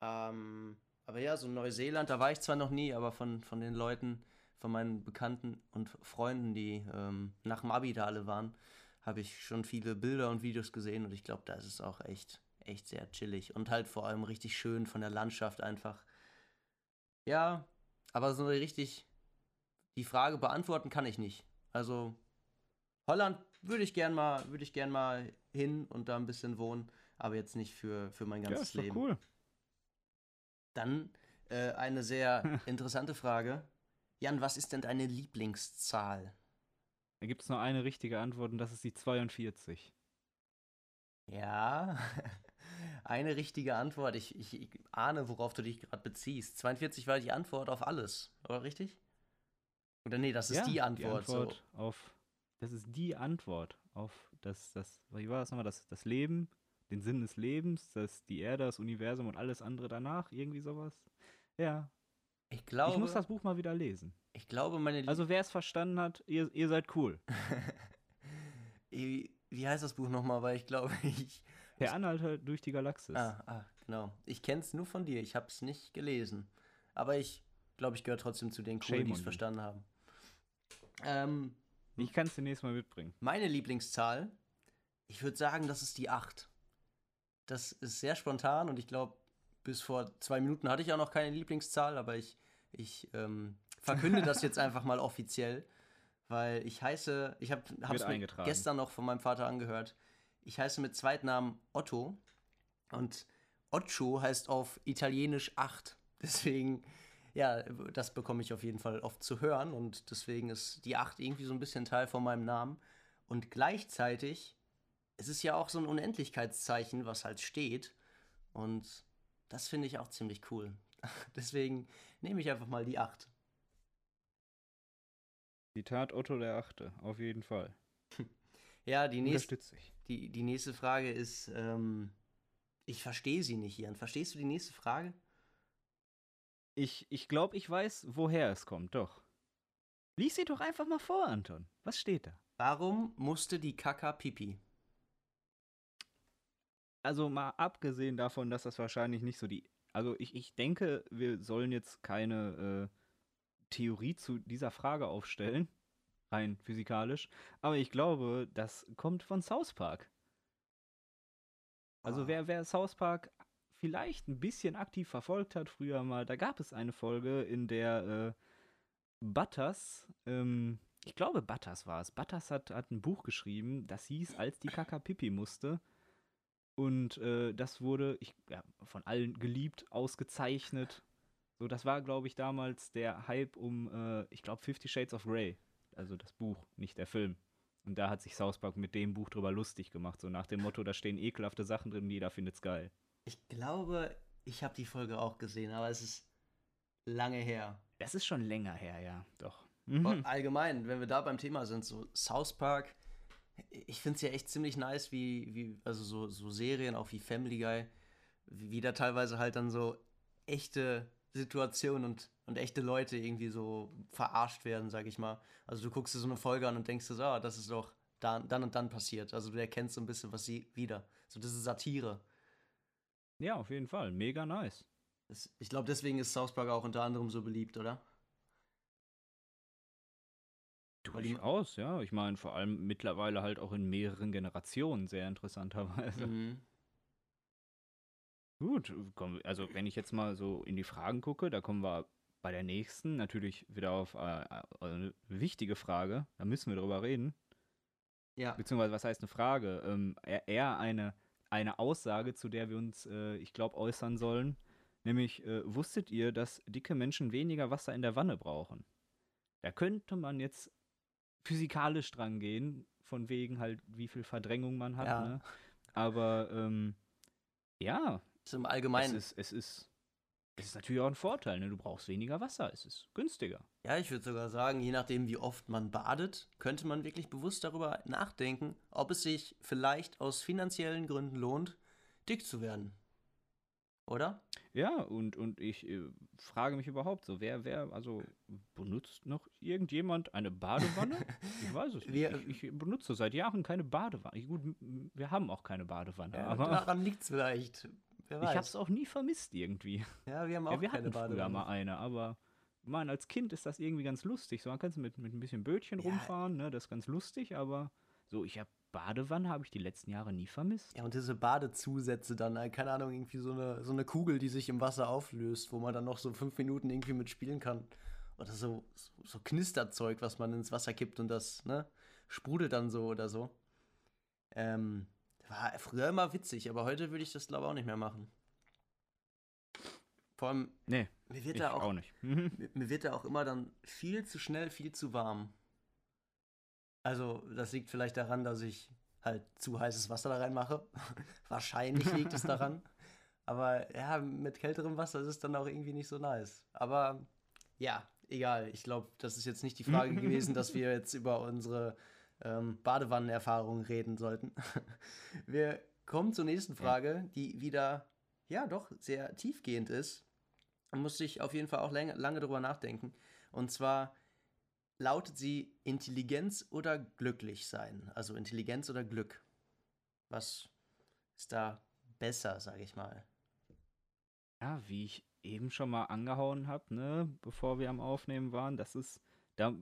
Ähm, aber ja, so Neuseeland, da war ich zwar noch nie, aber von, von den Leuten, von meinen Bekannten und Freunden, die ähm, nach dem Abi da alle waren, habe ich schon viele Bilder und Videos gesehen und ich glaube, da ist es auch echt, echt sehr chillig und halt vor allem richtig schön von der Landschaft einfach. Ja, aber so richtig die Frage beantworten kann ich nicht. Also Holland würde ich gern mal, würde ich gern mal hin und da ein bisschen wohnen, aber jetzt nicht für, für mein Ja, ganzes ist doch Leben. cool. Dann äh, eine sehr interessante Frage. Jan, was ist denn deine Lieblingszahl? Da gibt es nur eine richtige Antwort und das ist die 42. Ja, eine richtige Antwort. Ich, ich, ich ahne, worauf du dich gerade beziehst. 42 war die Antwort auf alles, oder richtig? Oder nee, das ist ja, die Antwort. Antwort auf. Das ist die Antwort auf das, das, wie war das nochmal? Das, das Leben, den Sinn des Lebens, das, die Erde, das Universum und alles andere danach, irgendwie sowas. Ja. Ich glaube, ich muss das Buch mal wieder lesen. ich glaube, meine Also wer es verstanden hat, ihr, ihr seid cool. wie, heißt das Buch nochmal? Weil ich glaube, ich. Der Anhalter durch die Galaxis. Ah, ah genau. Ich kenne es nur von dir. Ich habe es nicht gelesen. Aber ich glaube, ich gehöre trotzdem zu den Coolen, die es verstanden haben. Ähm, Ich kann es demnächst mal mitbringen. Meine Lieblingszahl, ich würde sagen, das ist die 8. Das ist sehr spontan und ich glaube, bis vor zwei Minuten hatte ich auch noch keine Lieblingszahl, aber ich, ich ähm, verkünde das jetzt einfach mal offiziell, weil ich heiße, ich habe es gestern noch von meinem Vater angehört, ich heiße mit Zweitnamen Otto und Occio heißt auf Italienisch 8. Deswegen ja, das bekomme ich auf jeden Fall oft zu hören und deswegen ist die 8 irgendwie so ein bisschen Teil von meinem Namen. Und gleichzeitig, es ist ja auch so ein Unendlichkeitszeichen, was halt steht. Und das finde ich auch ziemlich cool. deswegen nehme ich einfach mal die 8. Zitat Otto der Achte, auf jeden Fall. Ja, die nächste, die, die nächste Frage ist, ähm, ich verstehe sie nicht, Jan. Verstehst du die nächste Frage? Ich, ich glaube, ich weiß, woher es kommt, doch. Lies sie doch einfach mal vor, Anton. Was steht da? Warum musste die Kaka Pipi? Also mal abgesehen davon, dass das wahrscheinlich nicht so die. Also ich, ich denke, wir sollen jetzt keine äh, Theorie zu dieser Frage aufstellen, rein physikalisch. Aber ich glaube, das kommt von South Park. Also Ah. wer, wer South Park vielleicht ein bisschen aktiv verfolgt hat früher mal, da gab es eine Folge, in der äh, Butters, ähm, ich glaube Butters war es, Butters hat, hat ein Buch geschrieben, das hieß Als die Kaka Pipi musste. Und äh, das wurde ich, ja, von allen geliebt, ausgezeichnet. So, das war, glaube ich, damals der Hype um, äh, ich glaube, Fifty Shades of Grey. Also das Buch, nicht der Film. Und da hat sich South Park mit dem Buch drüber lustig gemacht. So nach dem Motto, da stehen ekelhafte Sachen drin, jeder findet's geil. Ich glaube, ich habe die Folge auch gesehen, aber es ist lange her. Das ist schon länger her, ja, doch. Und Mhm. allgemein, wenn wir da beim Thema sind, so South Park, ich finde es ja echt ziemlich nice, wie, wie also so, so Serien, auch wie Family Guy, wie, wie da teilweise halt dann so echte Situationen und, und echte Leute irgendwie so verarscht werden, sag ich mal. Also du guckst dir so eine Folge an und denkst dir so, ah, das ist doch dann, dann und dann passiert. Also du erkennst so ein bisschen was sie wieder. So, das ist Satire. Ja, auf jeden Fall. Mega nice. Das, ich glaube, deswegen ist South Park auch unter anderem so beliebt, oder? Durchaus, ja. Ich meine, vor allem mittlerweile halt auch in mehreren Generationen, sehr interessanterweise. Mhm. Gut, also wenn ich jetzt mal so in die Fragen gucke, da kommen wir bei der nächsten natürlich wieder auf äh, äh, eine wichtige Frage. Da müssen wir drüber reden. Ja. Beziehungsweise, was heißt eine Frage? Ähm, eher eine, eine Aussage, zu der wir uns, äh, ich glaube, äußern sollen. Nämlich, äh, wusstet ihr, dass dicke Menschen weniger Wasser in der Wanne brauchen? Da könnte man jetzt physikalisch dran gehen, von wegen halt, wie viel Verdrängung man hat. Ja. Ne? Aber ähm, ja, im es Allgemeinen. ist, es ist, es ist natürlich auch ein Vorteil. Ne? Du brauchst weniger Wasser, es ist günstiger. Ja, ich würde sogar sagen, je nachdem, wie oft man badet, könnte man wirklich bewusst darüber nachdenken, ob es sich vielleicht aus finanziellen Gründen lohnt, dick zu werden. Oder? Ja, und, und ich äh, frage mich überhaupt so, wer, wer, also benutzt noch irgendjemand eine Badewanne? Ich weiß es nicht. Wir- ich, ich benutze seit Jahren keine Badewanne. Ich, gut, wir haben auch keine Badewanne, aber daran liegt es vielleicht. Wer ich weiß. habe es auch nie vermisst irgendwie. ja, wir haben auch Ja, wir keine hatten früher mal eine, aber ich meine, als Kind ist das irgendwie ganz lustig. So, man kann mit, mit ein bisschen Bötchen Ja. rumfahren, ne? Das ist ganz lustig, aber so, ich habe Badewanne habe ich die letzten Jahre nie vermisst. Ja, und diese Badezusätze dann, äh, keine Ahnung, irgendwie so eine, so eine Kugel, die sich im Wasser auflöst, wo man dann noch so fünf Minuten irgendwie mitspielen kann. Oder so, so, so Knisterzeug, was man ins Wasser kippt und das, ne, sprudelt dann so oder so. Ähm, war früher immer witzig, aber heute würde ich das, glaube ich, auch nicht mehr machen. Vor allem, Nee, mir wird da auch, auch, nicht. Mir, mir wird da auch immer dann viel zu schnell, viel zu warm. Also, das liegt vielleicht daran, dass ich halt zu heißes Wasser da reinmache. Wahrscheinlich liegt es daran. Aber ja, mit kälterem Wasser ist es dann auch irgendwie nicht so nice. Aber ja, egal. Ich glaube, das ist jetzt nicht die Frage gewesen, dass wir jetzt über unsere ähm, Badewannenerfahrungen reden sollten. Wir kommen zur nächsten Frage, die wieder, ja, doch sehr tiefgehend ist. Da musste ich auf jeden Fall auch lange, lange drüber nachdenken. Und zwar lautet sie Intelligenz oder glücklich sein? Also Intelligenz oder Glück? Was ist da besser, sage ich mal? Ja, wie ich eben schon mal angehauen habe, ne, bevor wir am Aufnehmen waren, das ist, da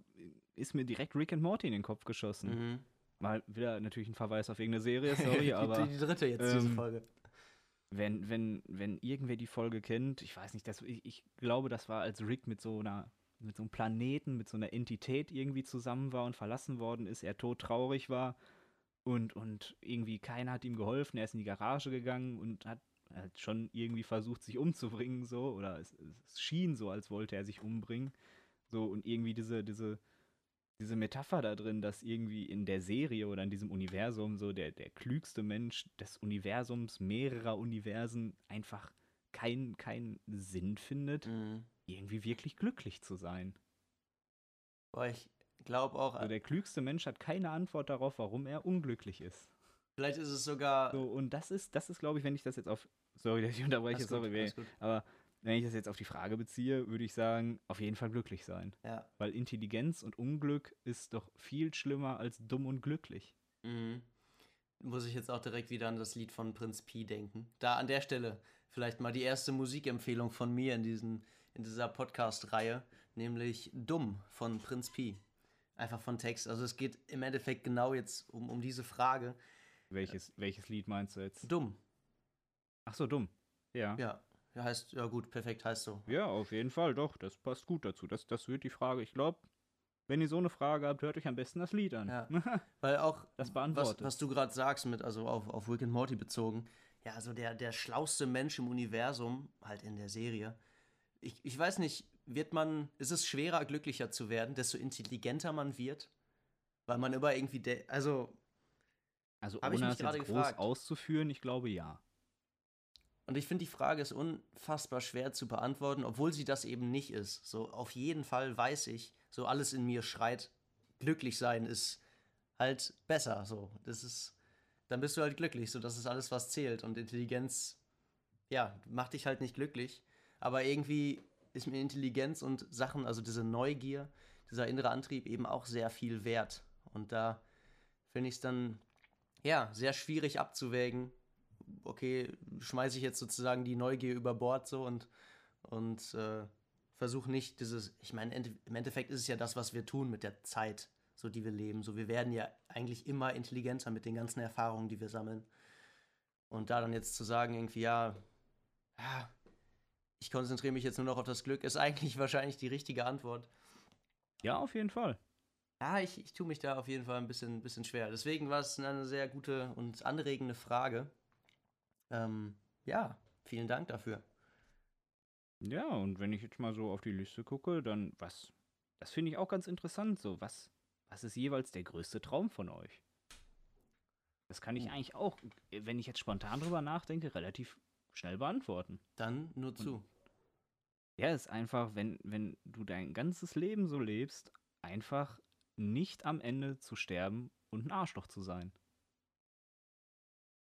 ist mir direkt Rick and Morty in den Kopf geschossen. Mhm. Mal wieder natürlich ein Verweis auf irgendeine Serie, sorry, die, aber die dritte jetzt, diese ähm, Folge. wenn, wenn, wenn irgendwer die Folge kennt, ich weiß nicht, das, ich, ich glaube, das war, als Rick mit so einer, mit so einem Planeten, mit so einer Entität irgendwie zusammen war und verlassen worden ist, er todtraurig war und, und irgendwie keiner hat ihm geholfen, er ist in die Garage gegangen und hat hat schon irgendwie versucht, sich umzubringen, so, oder es, es schien so, als wollte er sich umbringen. So, und irgendwie diese, diese, diese Metapher da drin, dass irgendwie in der Serie oder in diesem Universum so der, der klügste Mensch des Universums, mehrerer Universen, einfach keinen kein Sinn findet, Mhm. irgendwie wirklich glücklich zu sein. Boah, ich glaube auch, Also der klügste Mensch hat keine Antwort darauf, warum er unglücklich ist. vielleicht ist es sogar. So, und das ist, das ist, glaube ich, wenn ich das jetzt auf. Sorry, dass ich unterbreche, sorry, gut. aber wenn ich das jetzt auf die Frage beziehe, würde ich sagen, auf jeden Fall glücklich sein. Ja. Weil Intelligenz und Unglück ist doch viel schlimmer als dumm und glücklich. Mhm. Muss ich jetzt auch direkt wieder an das Lied von Prinz Pi denken. Da an der Stelle vielleicht mal die erste Musikempfehlung von mir in, diesen, in dieser Podcast-Reihe, nämlich Dumm von Prinz Pi. Einfach von Text. Also es geht im Endeffekt genau jetzt um, um diese Frage. Welches, welches Lied meinst du jetzt? Dumm. Ach so, dumm. Ja. Ja. Ja, heißt, ja gut, perfekt heißt so. Ja, auf jeden Fall, doch. Das passt gut dazu. Das, das wird die Frage. Ich glaube, wenn ihr so eine Frage habt, hört euch am besten das Lied an. Ja. Weil auch, Das was, beantwortet. was du gerade sagst, mit, also auf, auf Rick and Morty bezogen, ja, also der, der schlauste Mensch im Universum, halt in der Serie. Ich, ich weiß nicht, wird man, ist es schwerer, glücklicher zu werden, desto intelligenter man wird? Weil man immer irgendwie, de also, Also Hab ich ohne mich das jetzt groß gefragt. auszuführen, ich glaube ja. Und ich finde, die Frage ist unfassbar schwer zu beantworten, obwohl sie das eben nicht ist. So, auf jeden Fall weiß ich, so alles in mir schreit, glücklich sein ist halt besser. So, das ist, dann bist du halt glücklich. So, das ist alles, was zählt. Und Intelligenz, ja, macht dich halt nicht glücklich. Aber irgendwie ist mir Intelligenz und Sachen, also diese Neugier, dieser innere Antrieb eben auch sehr viel wert. Und da finde ich es dann, ja, sehr schwierig abzuwägen. Okay, schmeiße ich jetzt sozusagen die Neugier über Bord so und, und äh, versuche nicht dieses, ich meine, im Endeffekt ist es ja das, was wir tun mit der Zeit, so die wir leben. So, wir werden ja eigentlich immer intelligenter mit den ganzen Erfahrungen, die wir sammeln. Und da dann jetzt zu sagen, irgendwie, ja, ja, ich konzentriere mich jetzt nur noch auf das Glück, ist eigentlich wahrscheinlich die richtige Antwort. Ja, auf jeden Fall. Ja, ich, ich tue mich da auf jeden Fall ein bisschen, bisschen schwer. Deswegen war es eine sehr gute und anregende Frage. Ähm, ja, vielen Dank dafür. Ja, und wenn ich jetzt mal so auf die Liste gucke, dann was, das finde ich auch ganz interessant, so, was, was ist jeweils der größte Traum von euch? Das kann ich Hm. eigentlich auch, wenn ich jetzt spontan drüber nachdenke, relativ schnell beantworten. Dann nur zu. Ja, es ist einfach, wenn, wenn du dein ganzes Leben so lebst, einfach nicht am Ende zu sterben und ein Arschloch zu sein.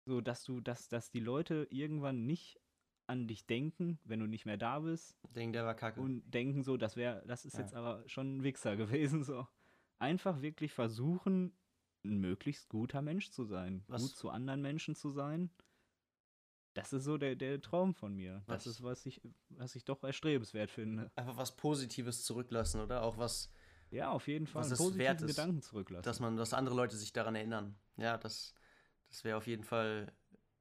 So, dass du, dass, dass die Leute irgendwann nicht an dich denken, wenn du nicht mehr da bist Ding, der war kacke. und denken so, das wäre, das ist Ja. jetzt aber schon ein Wichser gewesen. So. Einfach wirklich versuchen, ein möglichst guter Mensch zu sein, Was- gut zu anderen Menschen zu sein. Das ist so der, der Traum von mir. Was- Das ist, was ich, was ich doch erstrebenswert finde. Einfach was Positives zurücklassen, oder? Auch was, Ja, auf jeden Fall. Was es wert ist, Gedanken zurücklassen. dass man, dass andere Leute sich daran erinnern. Ja, das, das wäre auf jeden Fall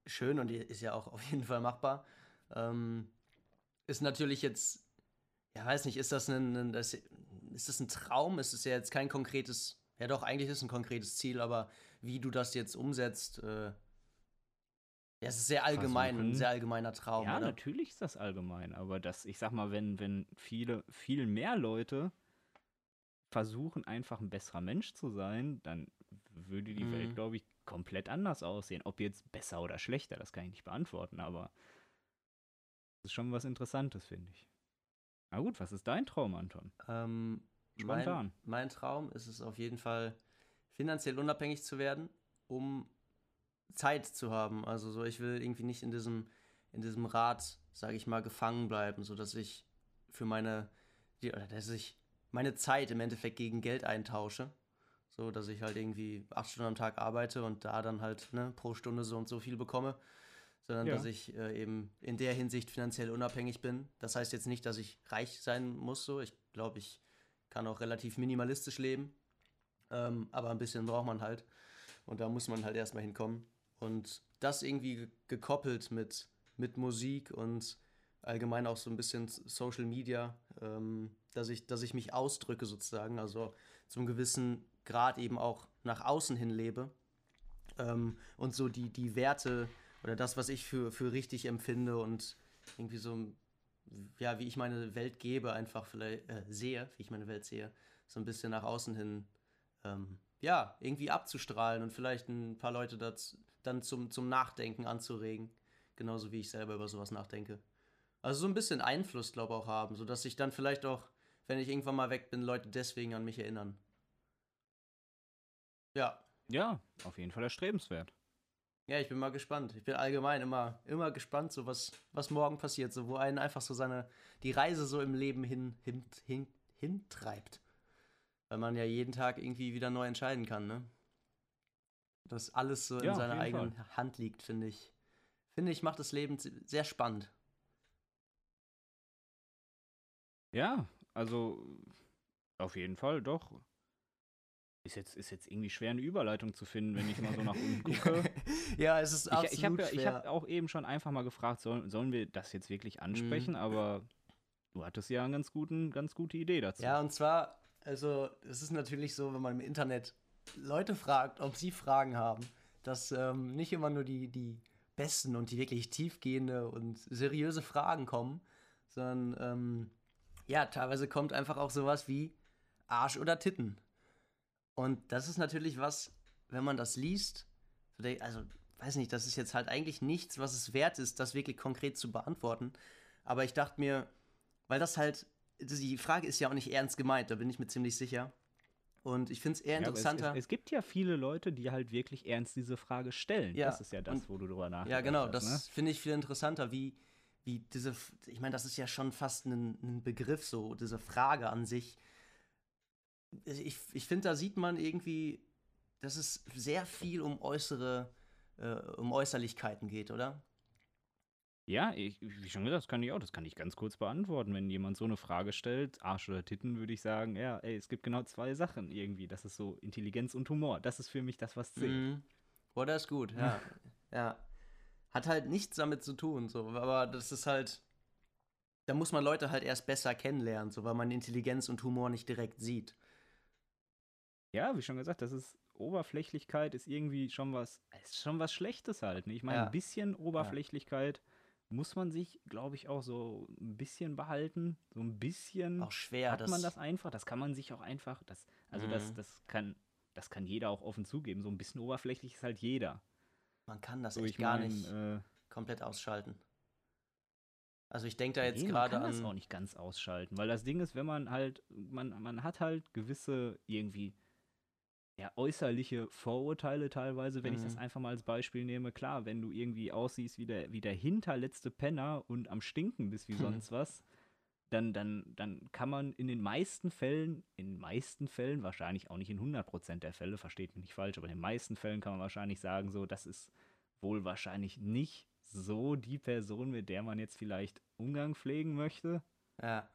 schön und ist ja auch auf jeden Fall machbar. Ähm, ist natürlich jetzt, ja, weiß nicht, ist das ein, ein das, ist das ein Traum? Ist es ja jetzt kein konkretes, ja doch, eigentlich ist es ein konkretes Ziel, aber wie du das jetzt umsetzt, äh, ja, es ist sehr allgemein, ein sehr allgemeiner Traum, ja, oder? natürlich ist das allgemein, aber das, ich sag mal, wenn, wenn viele, viel mehr Leute versuchen, einfach ein besserer Mensch zu sein, dann würde die Mhm. Welt, glaube ich, komplett anders aussehen. Ob jetzt besser oder schlechter, das kann ich nicht beantworten, aber das ist schon was Interessantes, finde ich. Na gut, was ist dein Traum, Anton? Ähm, Spontan. Mein, mein Traum ist es auf jeden Fall, finanziell unabhängig zu werden, um Zeit zu haben. Also so, ich will irgendwie nicht in diesem, in diesem Rad, sage ich mal, gefangen bleiben, sodass ich für meine, die, oder dass ich meine Zeit im Endeffekt gegen Geld eintausche. So, dass ich halt irgendwie acht Stunden am Tag arbeite und da dann halt ne, pro Stunde so und so viel bekomme. Sondern Ja. dass ich äh, eben in der Hinsicht finanziell unabhängig bin. Das heißt jetzt nicht, dass ich reich sein muss. So, ich glaube, ich kann auch relativ minimalistisch leben. Ähm, aber ein bisschen braucht man halt. Und da muss man halt erstmal hinkommen. Und das irgendwie ge- gekoppelt mit, mit Musik und allgemein auch so ein bisschen Social Media, ähm, dass, ich, dass ich mich ausdrücke sozusagen, also zum gewissen Grad eben auch nach außen hin lebe ähm, und so die, die Werte oder das, was ich für, für richtig empfinde und irgendwie so, ja, wie ich meine Welt gebe, einfach vielleicht äh, sehe, wie ich meine Welt sehe, so ein bisschen nach außen hin, ähm, ja, irgendwie abzustrahlen und vielleicht ein paar Leute das dann zum, zum Nachdenken anzuregen. Genauso wie ich selber über sowas nachdenke. Also so ein bisschen Einfluss, glaube ich, auch haben, sodass ich dann vielleicht auch, wenn ich irgendwann mal weg bin, Leute deswegen an mich erinnern. Ja. Ja, auf jeden Fall erstrebenswert. Ja, ich bin mal gespannt. Ich bin allgemein immer, immer gespannt, so was, was morgen passiert, so wo einen einfach so seine, die Reise so im Leben hin, hin, hin, hintreibt. Weil man ja jeden Tag irgendwie wieder neu entscheiden kann, ne? Dass alles so in Ja, auf seiner eigenen Fall. Hand liegt, finde ich. Finde ich, macht das Leben sehr spannend. Ja, also auf jeden Fall doch. Ist jetzt, ist jetzt irgendwie schwer, eine Überleitung zu finden, wenn ich mal so nach unten gucke. ja, es ist absolut Ich, ich habe ja, ich schwer. hab auch eben schon einfach mal gefragt, sollen, sollen wir das jetzt wirklich ansprechen? Mhm. Aber du hattest ja eine ganz, guten, ganz gute Idee dazu. Ja, und zwar, also es ist natürlich so, wenn man im Internet Leute fragt, ob sie Fragen haben, dass ähm, nicht immer nur die, die besten und die wirklich tiefgehende und seriöse Fragen kommen, sondern ähm, ja, teilweise kommt einfach auch sowas wie Arsch oder Titten. Und das ist natürlich was, wenn man das liest, also weiß nicht, das ist jetzt halt eigentlich nichts, was es wert ist, das wirklich konkret zu beantworten. Aber ich dachte mir, weil das halt, die Frage ist ja auch nicht ernst gemeint, da bin ich mir ziemlich sicher. Und ich finde es eher Ja, interessanter. Es, es, es gibt ja viele Leute, die halt wirklich ernst diese Frage stellen. Ja, das ist ja das, und- wo du drüber nachdenkst. Ja, genau, hast, das ne? finde ich viel interessanter, wie, wie diese, ich meine, das ist ja schon fast ein, ein Begriff, so, diese Frage an sich. Ich, ich finde, da sieht man irgendwie, dass es sehr viel um äußere, äh, um Äußerlichkeiten geht, oder? Ja, ich, wie schon gesagt, das kann ich auch. Das kann ich ganz kurz beantworten. Wenn jemand so eine Frage stellt, Arsch oder Titten, würde ich sagen, ja, ey, es gibt genau zwei Sachen irgendwie. Das ist so Intelligenz und Humor. Das ist für mich das, was zählt. Mhm. Boah, das ist gut, ja. ja. Hat halt nichts damit zu tun, so, aber das ist halt. Da muss man Leute halt erst besser kennenlernen, so, weil man Intelligenz und Humor nicht direkt sieht. Ja, wie schon gesagt, das ist Oberflächlichkeit ist irgendwie schon was, ist schon was Schlechtes halt. Ne? Ich meine, Ja. ein bisschen Oberflächlichkeit muss man sich, glaube ich, auch so ein bisschen behalten. So ein bisschen Auch schwer, hat das. man das einfach. Das kann man sich auch einfach, das, also das, Mhm. das kann, das kann jeder auch offen zugeben. So ein bisschen oberflächlich ist halt jeder. Man kann das So, echt gar mein, nicht Äh, komplett ausschalten. Also ich denke da jetzt nee, man gerade kann das auch an. nicht ganz ausschalten, weil das Ding ist, wenn man halt, man, man hat halt gewisse irgendwie ja, äußerliche Vorurteile teilweise, wenn ich das Mhm. einfach mal als Beispiel nehme. Klar, wenn du irgendwie aussiehst wie der, wie der hinterletzte Penner und am Stinken bist wie sonst was, dann, dann, dann kann man in den meisten Fällen, in den meisten Fällen, wahrscheinlich auch nicht in 100% der Fälle, versteht mich nicht falsch, aber in den meisten Fällen kann man wahrscheinlich sagen, so, das ist wohl wahrscheinlich nicht so die Person, mit der man jetzt vielleicht Umgang pflegen möchte. Ja.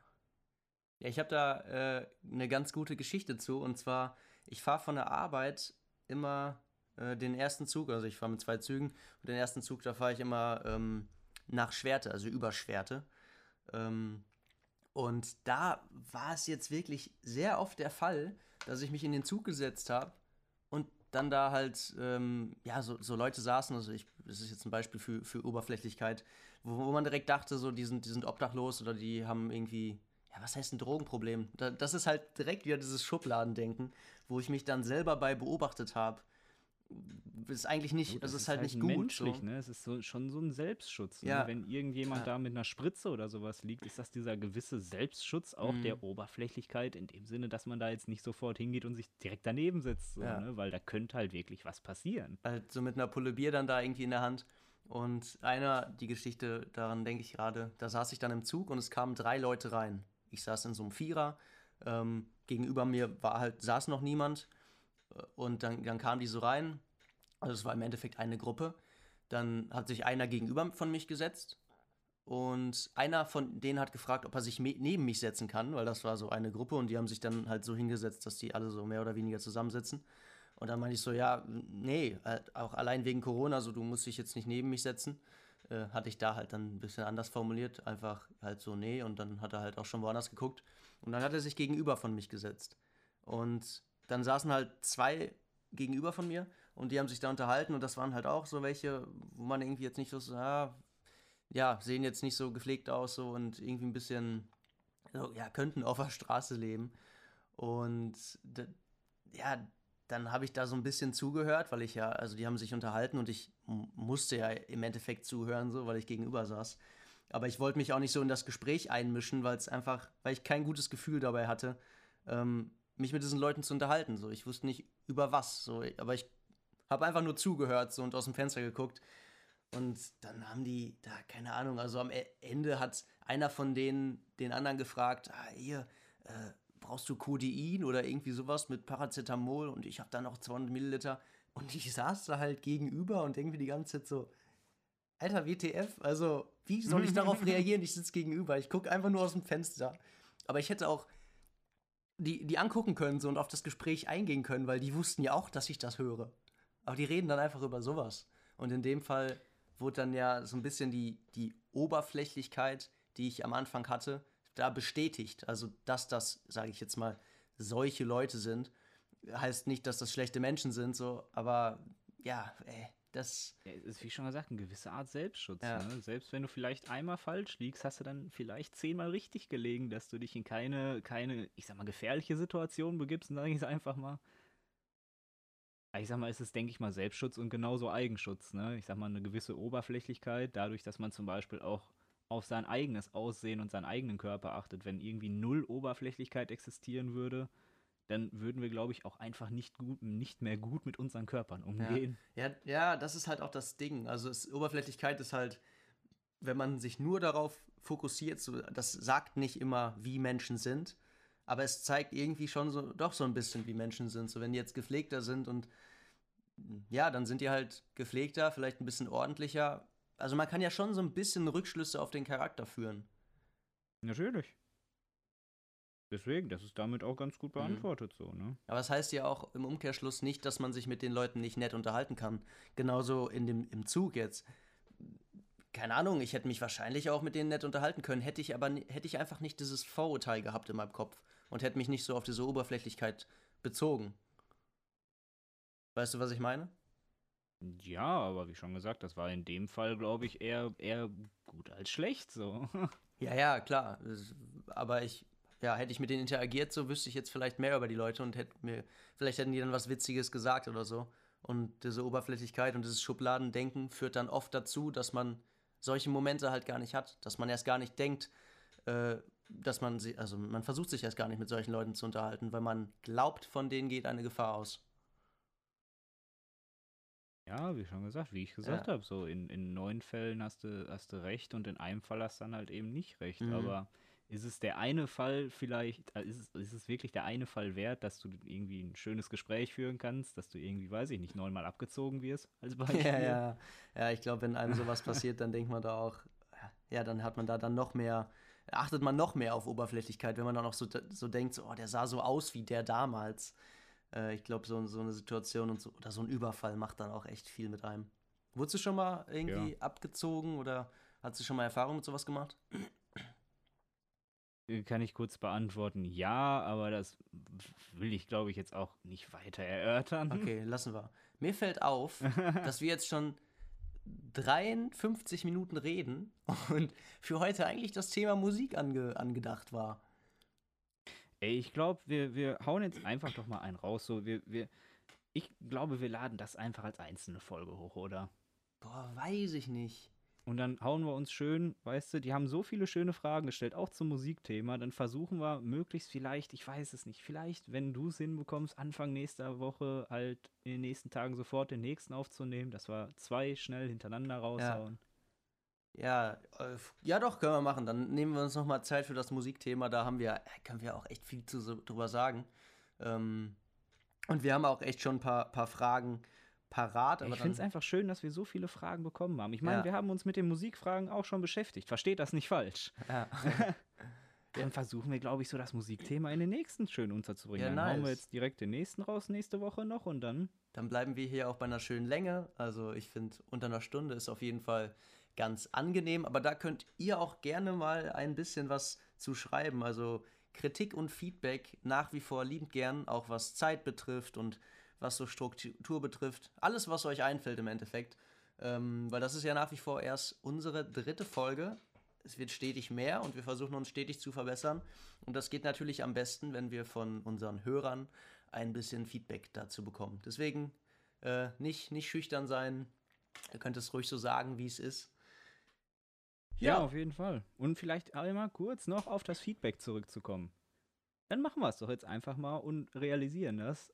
Ja, ich habe da äh, eine ganz gute Geschichte zu. Und zwar, ich fahre von der Arbeit immer äh, den ersten Zug, also ich fahre mit zwei Zügen. Und den ersten Zug, da fahre ich immer ähm, nach Schwerte, also über Schwerte. Ähm, und da war es jetzt wirklich sehr oft der Fall, dass ich mich in den Zug gesetzt habe und dann da halt, ähm, ja, so, so Leute saßen, also ich, das ist jetzt ein Beispiel für, für Oberflächlichkeit, wo, wo man direkt dachte, so, die sind, die sind obdachlos oder die haben irgendwie, ja, was heißt ein Drogenproblem? Da, das ist halt direkt wieder dieses Schubladendenken, wo ich mich dann selber bei beobachtet habe. Ist eigentlich nicht, Gut, das das ist halt nicht gut. menschlich, so. ne? Es ist so, schon so ein Selbstschutz. Ja. Ne? Wenn irgendjemand da mit einer Spritze oder sowas liegt, ist das dieser gewisse Selbstschutz auch Mhm. der Oberflächlichkeit in dem Sinne, dass man da jetzt nicht sofort hingeht und sich direkt daneben setzt, so, Ja. ne? weil da könnte halt wirklich was passieren. halt so mit einer Pulle Bier dann da irgendwie in der Hand. Und einer, die Geschichte, daran denke ich gerade, da saß ich dann im Zug und es kamen drei Leute rein. Ich saß in so einem Vierer, ähm, gegenüber mir war halt, saß noch niemand und dann, dann kamen die so rein. Also es war im Endeffekt eine Gruppe. Dann hat sich einer gegenüber von mich gesetzt und einer von denen hat gefragt, ob er sich neben mich setzen kann, weil das war so eine Gruppe und die haben sich dann halt so hingesetzt, dass die alle so mehr oder weniger zusammensitzen. Und dann meinte ich so, ja, nee, halt auch allein wegen Corona, so du musst dich jetzt nicht neben mich setzen. Äh, hatte ich da halt dann ein bisschen anders formuliert, einfach halt so, nee, und dann hat er halt auch schon woanders geguckt. Und dann hat er sich gegenüber von mich gesetzt. Und dann saßen halt zwei gegenüber von mir und die haben sich da unterhalten und das waren halt auch so welche, wo man irgendwie jetzt nicht so, ja, ja sehen jetzt nicht so gepflegt aus so und irgendwie ein bisschen, so, ja, könnten auf der Straße leben. Und ja, dann habe ich da so ein bisschen zugehört, weil ich ja, also die haben sich unterhalten und ich musste ja im Endeffekt zuhören, so, weil ich gegenüber saß. Aber ich wollte mich auch nicht so in das Gespräch einmischen, weil es einfach, weil ich kein gutes Gefühl dabei hatte, ähm, mich mit diesen Leuten zu unterhalten. So, ich wusste nicht über was, so, aber ich habe einfach nur zugehört so, und aus dem Fenster geguckt. Und dann haben die da, keine Ahnung, also am e-, Ende hat einer von denen den anderen gefragt, ah, hier, äh, brauchst du Codein oder irgendwie sowas mit Paracetamol? Und ich habe da noch 200 Milliliter. Und ich saß da halt gegenüber und irgendwie die ganze Zeit so, Alter, WTF, also wie soll ich darauf reagieren? Ich sitze gegenüber, ich gucke einfach nur aus dem Fenster. Aber ich hätte auch die, die angucken können so und auf das Gespräch eingehen können, weil die wussten ja auch, dass ich das höre. Aber die reden dann einfach über sowas. Und in dem Fall wurde dann ja so ein bisschen die, die Oberflächlichkeit, die ich am Anfang hatte, da bestätigt. Also, dass das, sage ich jetzt mal, solche Leute sind, heißt nicht, dass das schlechte Menschen sind, so, aber ja, ey, das. Ja, ist wie schon gesagt, eine gewisse Art Selbstschutz. Ja. Ne? Selbst wenn du vielleicht einmal falsch liegst, hast du dann vielleicht zehnmal richtig gelegen, dass du dich in keine, keine, ich sag mal, gefährliche Situation begibst, sage ich es einfach mal. Ich sag mal, es ist, denke ich mal, Selbstschutz und genauso Eigenschutz. Ne? Ich sag mal, eine gewisse Oberflächlichkeit, dadurch, dass man zum Beispiel auch auf sein eigenes Aussehen und seinen eigenen Körper achtet. Wenn irgendwie null Oberflächlichkeit existieren würde, dann würden wir, glaube ich, auch einfach nicht, gut, nicht mehr gut mit unseren Körpern umgehen. Ja, ja, ja das ist halt auch das Ding. Also es, Oberflächlichkeit ist halt, wenn man sich nur darauf fokussiert, so, das sagt nicht immer, wie Menschen sind, aber es zeigt irgendwie schon so, doch so ein bisschen, wie Menschen sind. So, wenn die jetzt gepflegter sind und ja, dann sind die halt gepflegter, vielleicht ein bisschen ordentlicher. Also man kann ja schon so ein bisschen Rückschlüsse auf den Charakter führen. Natürlich. Deswegen, das ist damit auch ganz gut mhm. beantwortet mhm. so, ne? Aber das heißt ja auch im Umkehrschluss nicht, dass man sich mit den Leuten nicht nett unterhalten kann. Genauso in dem, im Zug jetzt. Keine Ahnung, ich hätte mich wahrscheinlich auch mit denen nett unterhalten können, hätte ich aber hätte ich einfach nicht dieses Vorurteil gehabt in meinem Kopf und hätte mich nicht so auf diese Oberflächlichkeit bezogen. Weißt du, was ich meine? Ja, aber wie schon gesagt, das war in dem Fall, glaube ich, eher, eher gut als schlecht so. Ja, ja, klar. Aber ich ja, hätte ich mit denen interagiert, so wüsste ich jetzt vielleicht mehr über die Leute und hätte mir, vielleicht hätten die dann was Witziges gesagt oder so. Und diese Oberflächlichkeit und dieses Schubladendenken führt dann oft dazu, dass man solche Momente halt gar nicht hat, dass man erst gar nicht denkt, äh, dass man sie, also man versucht sich erst gar nicht mit solchen Leuten zu unterhalten, weil man glaubt, von denen geht eine Gefahr aus. Ja, wie schon gesagt, wie ich gesagt ja. habe, so in, in neun Fällen hast du, hast du recht und in einem Fall hast du dann halt eben nicht recht. Mhm. Aber ist es der eine Fall vielleicht, äh, ist es, ist es wirklich der eine Fall wert, dass du irgendwie ein schönes Gespräch führen kannst, dass du irgendwie, weiß ich nicht, neunmal abgezogen wirst als Beispiel? Ja, ja. Ja, ich glaube, wenn einem sowas passiert, dann denkt man da auch, ja, dann hat man da dann noch mehr, achtet man noch mehr auf Oberflächlichkeit, wenn man dann auch so, so denkt, so, oh, der sah so aus wie der damals. Äh, ich glaube, so, so eine Situation und so, oder so ein Überfall macht dann auch echt viel mit einem. Wurdest du schon mal irgendwie ja. abgezogen oder hast du schon mal Erfahrung mit sowas gemacht? Äh, kann ich kurz beantworten, ja, aber das will ich, glaube ich, jetzt auch nicht weiter erörtern. Okay, lassen wir. Mir fällt auf, dass wir jetzt schon 53 Minuten reden und für heute eigentlich das Thema Musik ange angedacht war. Ey, ich glaube, wir, wir hauen jetzt einfach doch mal einen raus. So, wir, wir, ich glaube, wir laden das einfach als einzelne Folge hoch, oder? Boah, weiß ich nicht. Und dann hauen wir uns schön, weißt du, die haben so viele schöne Fragen gestellt, auch zum Musikthema. Dann versuchen wir möglichst vielleicht, ich weiß es nicht, vielleicht, wenn du es hinbekommst, Anfang nächster Woche halt in den nächsten Tagen sofort den nächsten aufzunehmen, dass wir zwei schnell hintereinander raushauen. Ja. Ja, äh, ja, doch, können wir machen. Dann nehmen wir uns nochmal Zeit für das Musikthema. Da haben wir, äh, können wir auch echt viel zu, drüber sagen. Ähm, und wir haben auch echt schon ein paar, paar Fragen parat. ich finde es einfach schön, dass wir so viele Fragen bekommen haben. Ich meine, ja. wir haben uns mit den Musikfragen auch schon beschäftigt. Versteht das nicht falsch. Ja. Dann versuchen wir, glaube ich, so das Musikthema in den nächsten schön unterzubringen. Ja, dann nice. hauen wir jetzt direkt den nächsten raus nächste Woche noch und dann. Dann bleiben wir hier auch bei einer schönen Länge. Also ich finde, unter einer Stunde ist auf jeden Fall ganz angenehm. Aber da könnt ihr auch gerne mal ein bisschen was zu schreiben. Also Kritik und Feedback nach wie vor liebend gern, auch was Zeit betrifft und was so Struktur betrifft. Alles, was euch einfällt im Endeffekt. Ähm, weil das ist ja nach wie vor erst unsere dritte Folge. Es wird stetig mehr und wir versuchen uns stetig zu verbessern. Und das geht natürlich am besten, wenn wir von unseren Hörern ein bisschen Feedback dazu bekommen. Deswegen äh, nicht, nicht schüchtern sein. Ihr könnt es ruhig so sagen, wie es ist. Ja. ja, auf jeden Fall. Und vielleicht einmal kurz noch auf das Feedback zurückzukommen. Dann machen wir es doch jetzt einfach mal und realisieren das.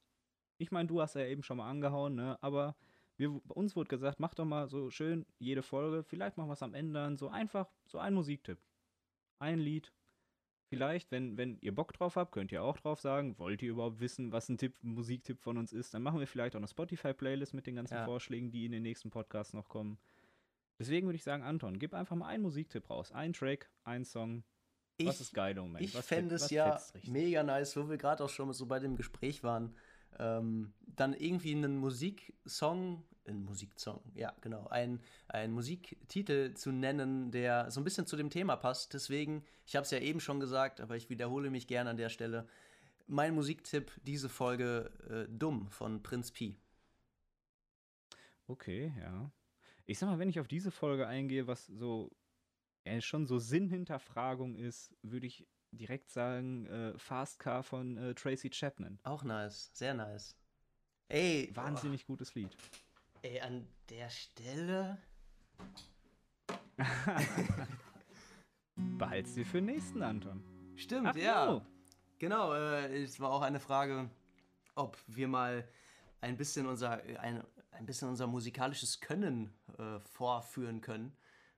Ich meine, du hast ja eben schon mal angehauen, ne? aber wir, uns wurde gesagt, mach doch mal so schön jede Folge. Vielleicht machen wir es am Ende dann so einfach, so ein Musiktipp. Ein Lied. Vielleicht, wenn, wenn ihr Bock drauf habt, könnt ihr auch drauf sagen, wollt ihr überhaupt wissen, was ein Tipp, ein Musiktipp von uns ist, dann machen wir vielleicht auch eine Spotify-Playlist mit den ganzen ja. Vorschlägen, die in den nächsten Podcasts noch kommen. Deswegen würde ich sagen, Anton, gib einfach mal einen Musiktipp raus. Ein Track, ein Song. Ich, was ist geil im Moment? Ich fände es ja mega nice, wo wir gerade auch schon so bei dem Gespräch waren, ähm, dann irgendwie einen Musiksong, ein Musiksong, ja, genau, ein, ein Musiktitel zu nennen, der so ein bisschen zu dem Thema passt. Deswegen, ich habe es ja eben schon gesagt, aber ich wiederhole mich gerne an der Stelle. Mein Musiktipp diese Folge äh, Dumm von Prinz Pi. Okay, ja. Ich sag mal, wenn ich auf diese Folge eingehe, was so ja, schon so Sinnhinterfragung ist, würde ich direkt sagen äh, Fast Car von äh, Tracy Chapman. Auch nice, sehr nice. Ey, wahnsinnig oh. gutes Lied. Ey, an der Stelle Behalt's dir für den nächsten, Anton. Stimmt, Ach, ja. No. Genau, äh, es war auch eine Frage, ob wir mal ein bisschen unser, ein, ein bisschen unser musikalisches Können äh, vorführen können.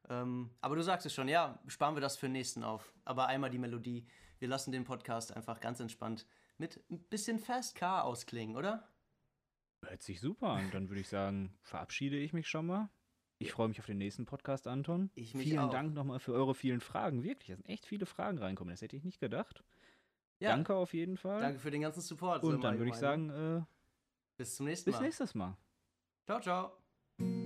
Ähm, aber du sagst es schon, ja, sparen wir das für den nächsten auf. Aber einmal die Melodie. Wir lassen den Podcast einfach ganz entspannt mit ein bisschen Fast Car ausklingen, oder? Hört sich super an. Dann würde ich sagen, verabschiede ich mich schon mal. Ich freue mich auf den nächsten Podcast, Anton. Ich mich Vielen auch. Dank nochmal für eure vielen Fragen. Wirklich, es sind echt viele Fragen reinkommen. Das hätte ich nicht gedacht. Ja. Danke auf jeden Fall. Danke für den ganzen Support. Und so dann würde ich sagen, äh, bis zum nächsten Mal. Bis nächstes Mal. Ciao, ciao.